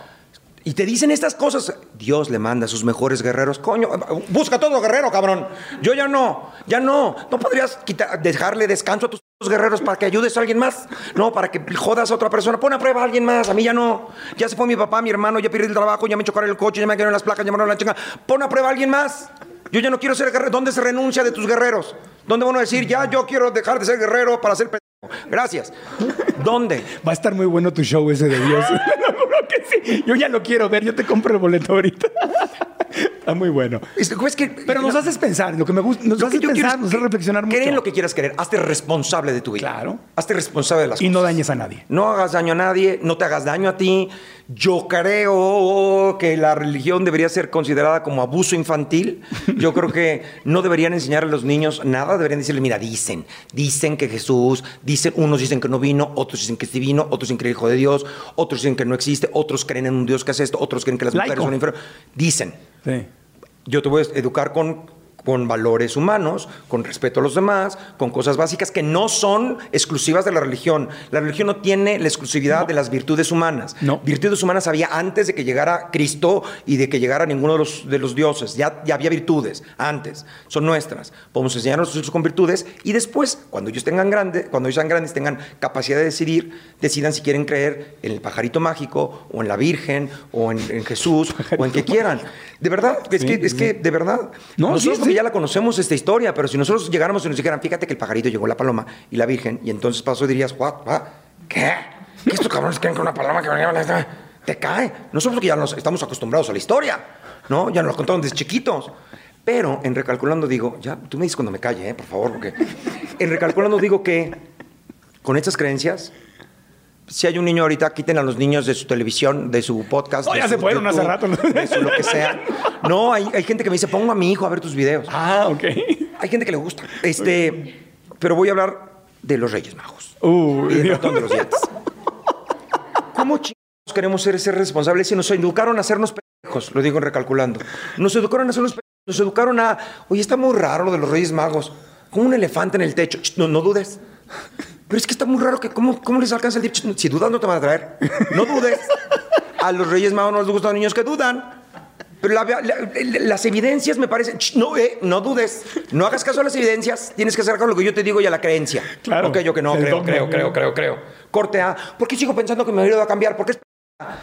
Y te dicen estas cosas. Dios le manda a sus mejores guerreros. Coño, busca todo guerrero, cabrón. Yo ya no, ya no. ¿No podrías quitar, dejarle descanso a tus guerreros para que ayudes a alguien más? No, para que jodas a otra persona. Pon a prueba a alguien más. A mí ya no. Ya se fue mi papá, mi hermano, ya perdí el trabajo, ya me chocaron el coche, ya me quedaron las placas, ya me la chinga. Pon a prueba a alguien más. Yo ya no quiero ser guerrero. ¿Dónde se renuncia de tus guerreros? ¿Dónde van a decir, ya yo quiero dejar de ser guerrero para ser? Gracias. ¿Dónde? Va a estar muy bueno tu show ese de Dios. Lo juro que sí. Yo ya lo quiero ver. Yo te compro el boleto ahorita. Está muy bueno. Es, es que, Pero nos haces pensar. Lo que me gusta, nos hace quiero nos reflexionar mucho. Cree en lo que quieras querer. Hazte responsable de tu vida. Claro. Hazte responsable de las Y cosas. no dañes a nadie. No hagas daño a nadie, no te hagas daño a ti. Yo creo que la religión debería ser considerada como abuso infantil. Yo creo que no deberían enseñar a los niños nada, deberían decirles, mira, dicen, dicen que Jesús, dicen, unos dicen que no vino, otros dicen que sí vino, otros dicen que era hijo de Dios, otros dicen que no existe, otros creen en un Dios que hace esto, otros creen que las mujeres Laico. son inferiores. Dicen, Sí. yo te voy a educar con, con valores humanos, con respeto a los demás, con cosas básicas que no son exclusivas de la religión. La religión no tiene la exclusividad de las virtudes humanas. No. Virtudes humanas había antes de que llegara Cristo y de que llegara ninguno de los, de los dioses. Ya, ya había virtudes antes, son nuestras. Podemos enseñar a nuestros hijos con virtudes y después, cuando ellos tengan grande, cuando ellos sean grandes, tengan capacidad de decidir, decidan si quieren creer en el pajarito mágico o en la Virgen o en, en Jesús o en que quieran. De verdad, es, Sí, que, es sí. que, de verdad, No, nosotros sí, sí. ya la conocemos esta historia, pero si nosotros llegáramos y nos dijeran, fíjate que el pajarito llegó la paloma y la Virgen, y entonces pasó y dirías, "What? ¿qué? ¿Qué estos cabrones creen que una paloma que venía te cae? Nosotros porque ya nos estamos acostumbrados a la historia, ¿no? Ya nos lo contaron desde chiquitos. Pero en recalculando digo, ya, tú me dices cuando me calle, ¿eh? por favor, porque en recalculando digo que con estas creencias, si hay un niño ahorita, quiten a los niños de su televisión, de su podcast. No, de ya su se fueron hace rato. De su lo que sea. No, hay, hay gente que me dice, pongo a mi hijo a ver tus videos. Ah, ok. Hay gente que le gusta. Este, pero voy a hablar de los Reyes Magos. Uy, y ratón de los dientes. ¿Cómo chingados queremos ser, ser responsables si nos educaron a hacernos pendejos? Lo digo recalculando. Nos educaron a hacernos pendejos. Nos educaron a, oye, está muy raro lo de los Reyes Magos. Como un elefante en el techo. Ch, No, no dudes. Pero es que está muy raro que, ¿cómo, cómo les alcanza el? Ch, Si dudas, no te van a traer. No dudes. A los Reyes Magos no les gustan los niños que dudan. Pero la- la- la- las evidencias me parecen. No, eh, no dudes. No hagas caso a las evidencias. Tienes que hacer con lo que yo te digo y a la creencia. Claro. Ok, yo que no, creo, creo, ¿no? creo, creo, creo. Corte A. ¿Por qué sigo pensando que mi marido va a cambiar? Porque es p-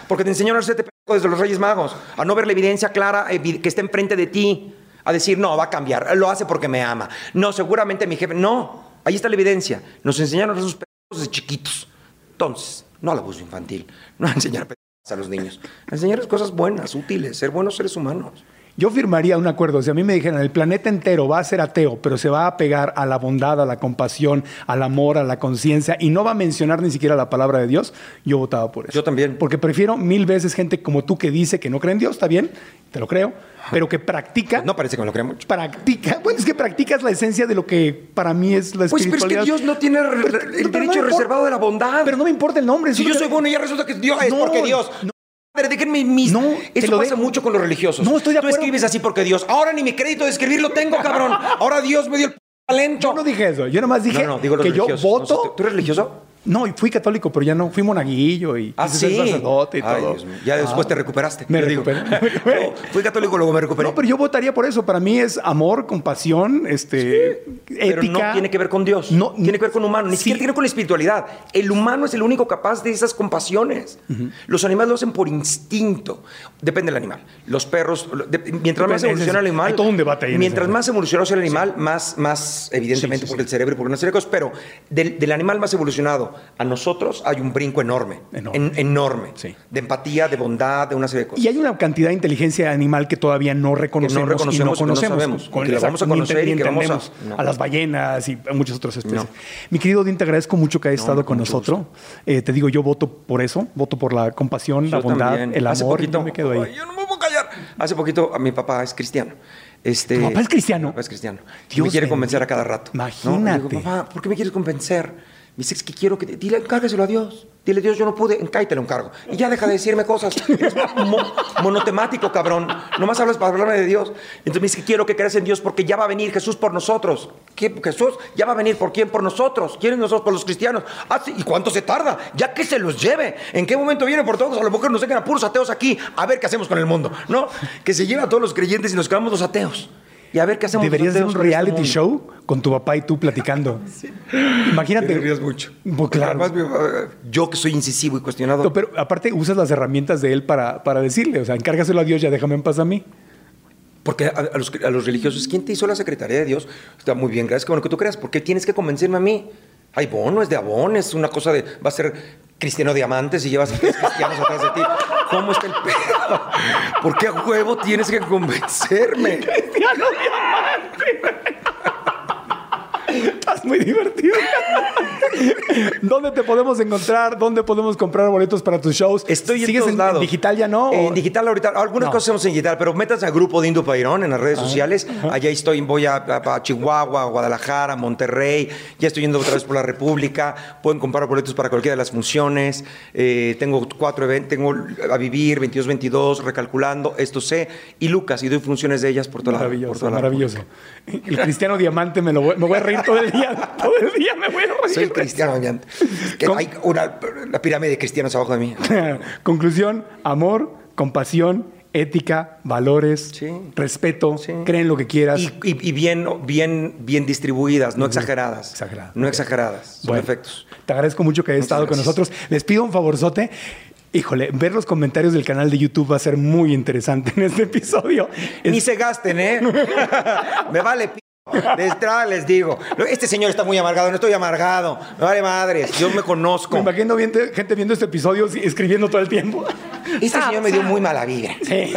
porque te enseñaron a hacerte p- desde los Reyes Magos. A no ver la evidencia clara que está enfrente de ti. a decir, no, va a cambiar, lo hace porque me ama. No, seguramente mi jefe. No, ahí está la evidencia. Nos enseñaron a esos pendejos de chiquitos. Entonces, no al abuso infantil, no a enseñar a los niños, a enseñarles cosas buenas, útiles, ser buenos seres humanos. Yo firmaría un acuerdo. Si a mí me dijeran, el planeta entero va a ser ateo, pero se va a pegar a la bondad, a la compasión, al amor, a la conciencia, y no va a mencionar ni siquiera la palabra de Dios, yo votaba por eso. Yo también. Porque prefiero mil veces gente como tú que dice que no cree en Dios, está bien, te lo creo, pero que practica. No parece que me lo crea mucho. Practica. Bueno, es que practicas la esencia de lo que para mí es la Pues, pero es espiritualidad. que Dios no tiene Pero- el no derecho reservado de la bondad. Pero no me importa el nombre. si yo soy bueno y ya resulta que Dios es No, porque Dios. no. Pero déjenme mis. No, lo pasa dejo. mucho con los religiosos. No, estoy de Tú acuerdo. escribes así porque Dios. Ahora ni mi crédito de escribir lo tengo, cabrón. Ahora Dios me dio el p- talento. Yo no dije eso. Yo nomás dije No, no, digo los que yo voto. No ¿Tú eres religioso? No, y fui católico, pero ya no. Fui monaguillo y Ah, ser sacerdote y Ay, todo. Dios mío. Ya después Ah. te recuperaste. Me recuperé. No, fui católico, luego me recuperé. No, pero yo votaría por eso. Para mí es amor, compasión, este, Pero ética. no tiene que ver con Dios. No, tiene que ver con humano. Ni sí. siquiera tiene que ver con la espiritualidad. El humano es el único capaz de esas compasiones. Los animales lo hacen por instinto. Depende del animal. Los perros, de- mientras más evoluciona el animal. hay todo un debate ahí en Mientras más evolucionado sea el animal, más, más evidentemente por el cerebro y por una serie de cosas. Pero del, del animal más evolucionado a nosotros hay un brinco enorme. Enorme. En- enorme. Sí. De empatía, de bondad, de una serie de cosas. Y hay una cantidad de inteligencia animal que todavía no reconocemos, reconocemos y no y que no conocemos. sabemos, Con- que la vamos a conocer y que vamos a- no. a las ballenas y a muchas otras especies. No. Mi querido Dean, te agradezco mucho que hayas estado no, con nosotros. Eh, te digo, yo voto por eso, voto por la compasión, la Yo bondad, también. el Hace amor. poquito, yo me quedo ahí. Yo no me a callar. Hace poquito, a mi papá es cristiano. Este, ¿Tu papá es cristiano? Mi papá es cristiano. Dios me quiere convencer a cada rato. ¿no? Imagínate. Le digo, papá, ¿por qué me quieres convencer? Me dice, es que quiero que... te- Dile, encárgaselo a Dios. Dile, Dios, yo no pude. Encállate, lo encargo. Y ya deja de decirme cosas. Eres mo- monotemático, cabrón. Nomás hablas para hablarme de Dios. Entonces me dice quiero que creas en Dios porque ya va a venir Jesús por nosotros. ¿Qué? Jesús ya va a venir por quién? Por nosotros. ¿Quiénes nosotros? Por los cristianos. Ah, sí. ¿Y cuánto se tarda? Ya que se los lleve. ¿En qué momento viene por todos? A lo mejor nos dejan a puros ateos aquí. A ver qué hacemos con el mundo. ¿No? Que se lleve a todos los creyentes y nos quedamos los ateos. Y a ver qué hacemos Deberías hacer un este reality show con tu papá y tú platicando. Imagínate. Te rías mucho. Pues claro. Además, yo que soy incisivo y cuestionado. No, pero aparte usas las herramientas de él para, para decirle, o sea, encárgaselo a Dios, ya déjame en paz a mí. Porque a, a los, a los religiosos, ¿quién te hizo la Secretaría de Dios? Está muy bien, gracias, que bueno que tú creas. ¿Por qué tienes que convencerme a mí? Hay bono, es de abón, es una cosa de. Va a ser cristiano diamantes y llevas a tres cristianos atrás de ti. ¿Cómo está el pedo? ¿Por qué a huevo tienes que convencerme? Cristiano Diamante. Estás muy divertido. ¿Dónde te podemos encontrar? ¿Dónde podemos comprar boletos para tus shows? Estoy en ¿Sigues todos lados. digital ya no? En ¿O- digital ahorita. Algunas No. cosas hacemos en digital, pero métanse al grupo de Indo Pairón en las redes sociales. Allá estoy, voy a, a- a Chihuahua, a Guadalajara, a Monterrey. Ya estoy yendo otra vez por la República. Pueden comprar boletos para cualquiera de las funciones. Eh, tengo cuatro eventos. Tengo a vivir, 22, 22, recalculando, esto sé. Y Lucas, y doy funciones de ellas por toda la por Maravilloso, toda la maravilloso. El cristiano diamante me, lo voy, me voy a reír todo el día. Todo el día me voy a reír. Soy el cristiano mañana. Que ¿Cómo? hay una, la pirámide de cristianos abajo de mí. Conclusión, amor, compasión, ética, valores, Sí. respeto, Sí. creen lo que quieras. Y, y- y bien, bien, bien distribuidas, no exageradas. Exageradas. No exageradas. Bueno, efectos. Te agradezco mucho que hayas Muchas estado con nosotros. Les pido un favorzote. Híjole, ver los comentarios del canal de YouTube va a ser muy interesante en este episodio. Es- Ni se gasten, ¿eh? Me vale. De entrada les digo, este señor está muy amargado, no estoy amargado. Me vale madres, yo me me conozco. imagino viendo- gente viendo este episodio y escribiendo todo el tiempo. Este señor me dio muy mala vida. Sí,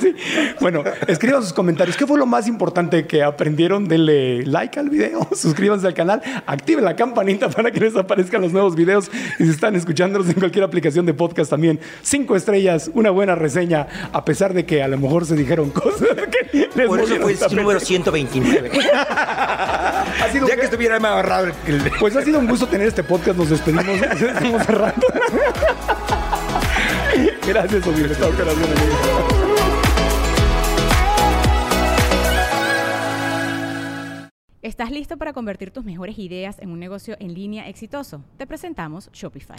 sí. Bueno, escriban sus comentarios. ¿Qué fue lo más importante que aprendieron? Denle like al video, suscríbanse al canal, activen la campanita para que les aparezcan los nuevos videos. Y si están escuchándonos en cualquier aplicación de podcast también, cinco estrellas, una buena reseña, a pesar de que a lo mejor se dijeron cosas que les Por eso fue el número mente. 129. Ha sido Ya que estuviera me agarrado el-. Pues ha sido un gusto tener este podcast. Nos despedimos. Estamos cerrando. Gracias, corazón. ¿Estás listo para convertir tus mejores ideas en un negocio en línea exitoso? Te presentamos Shopify.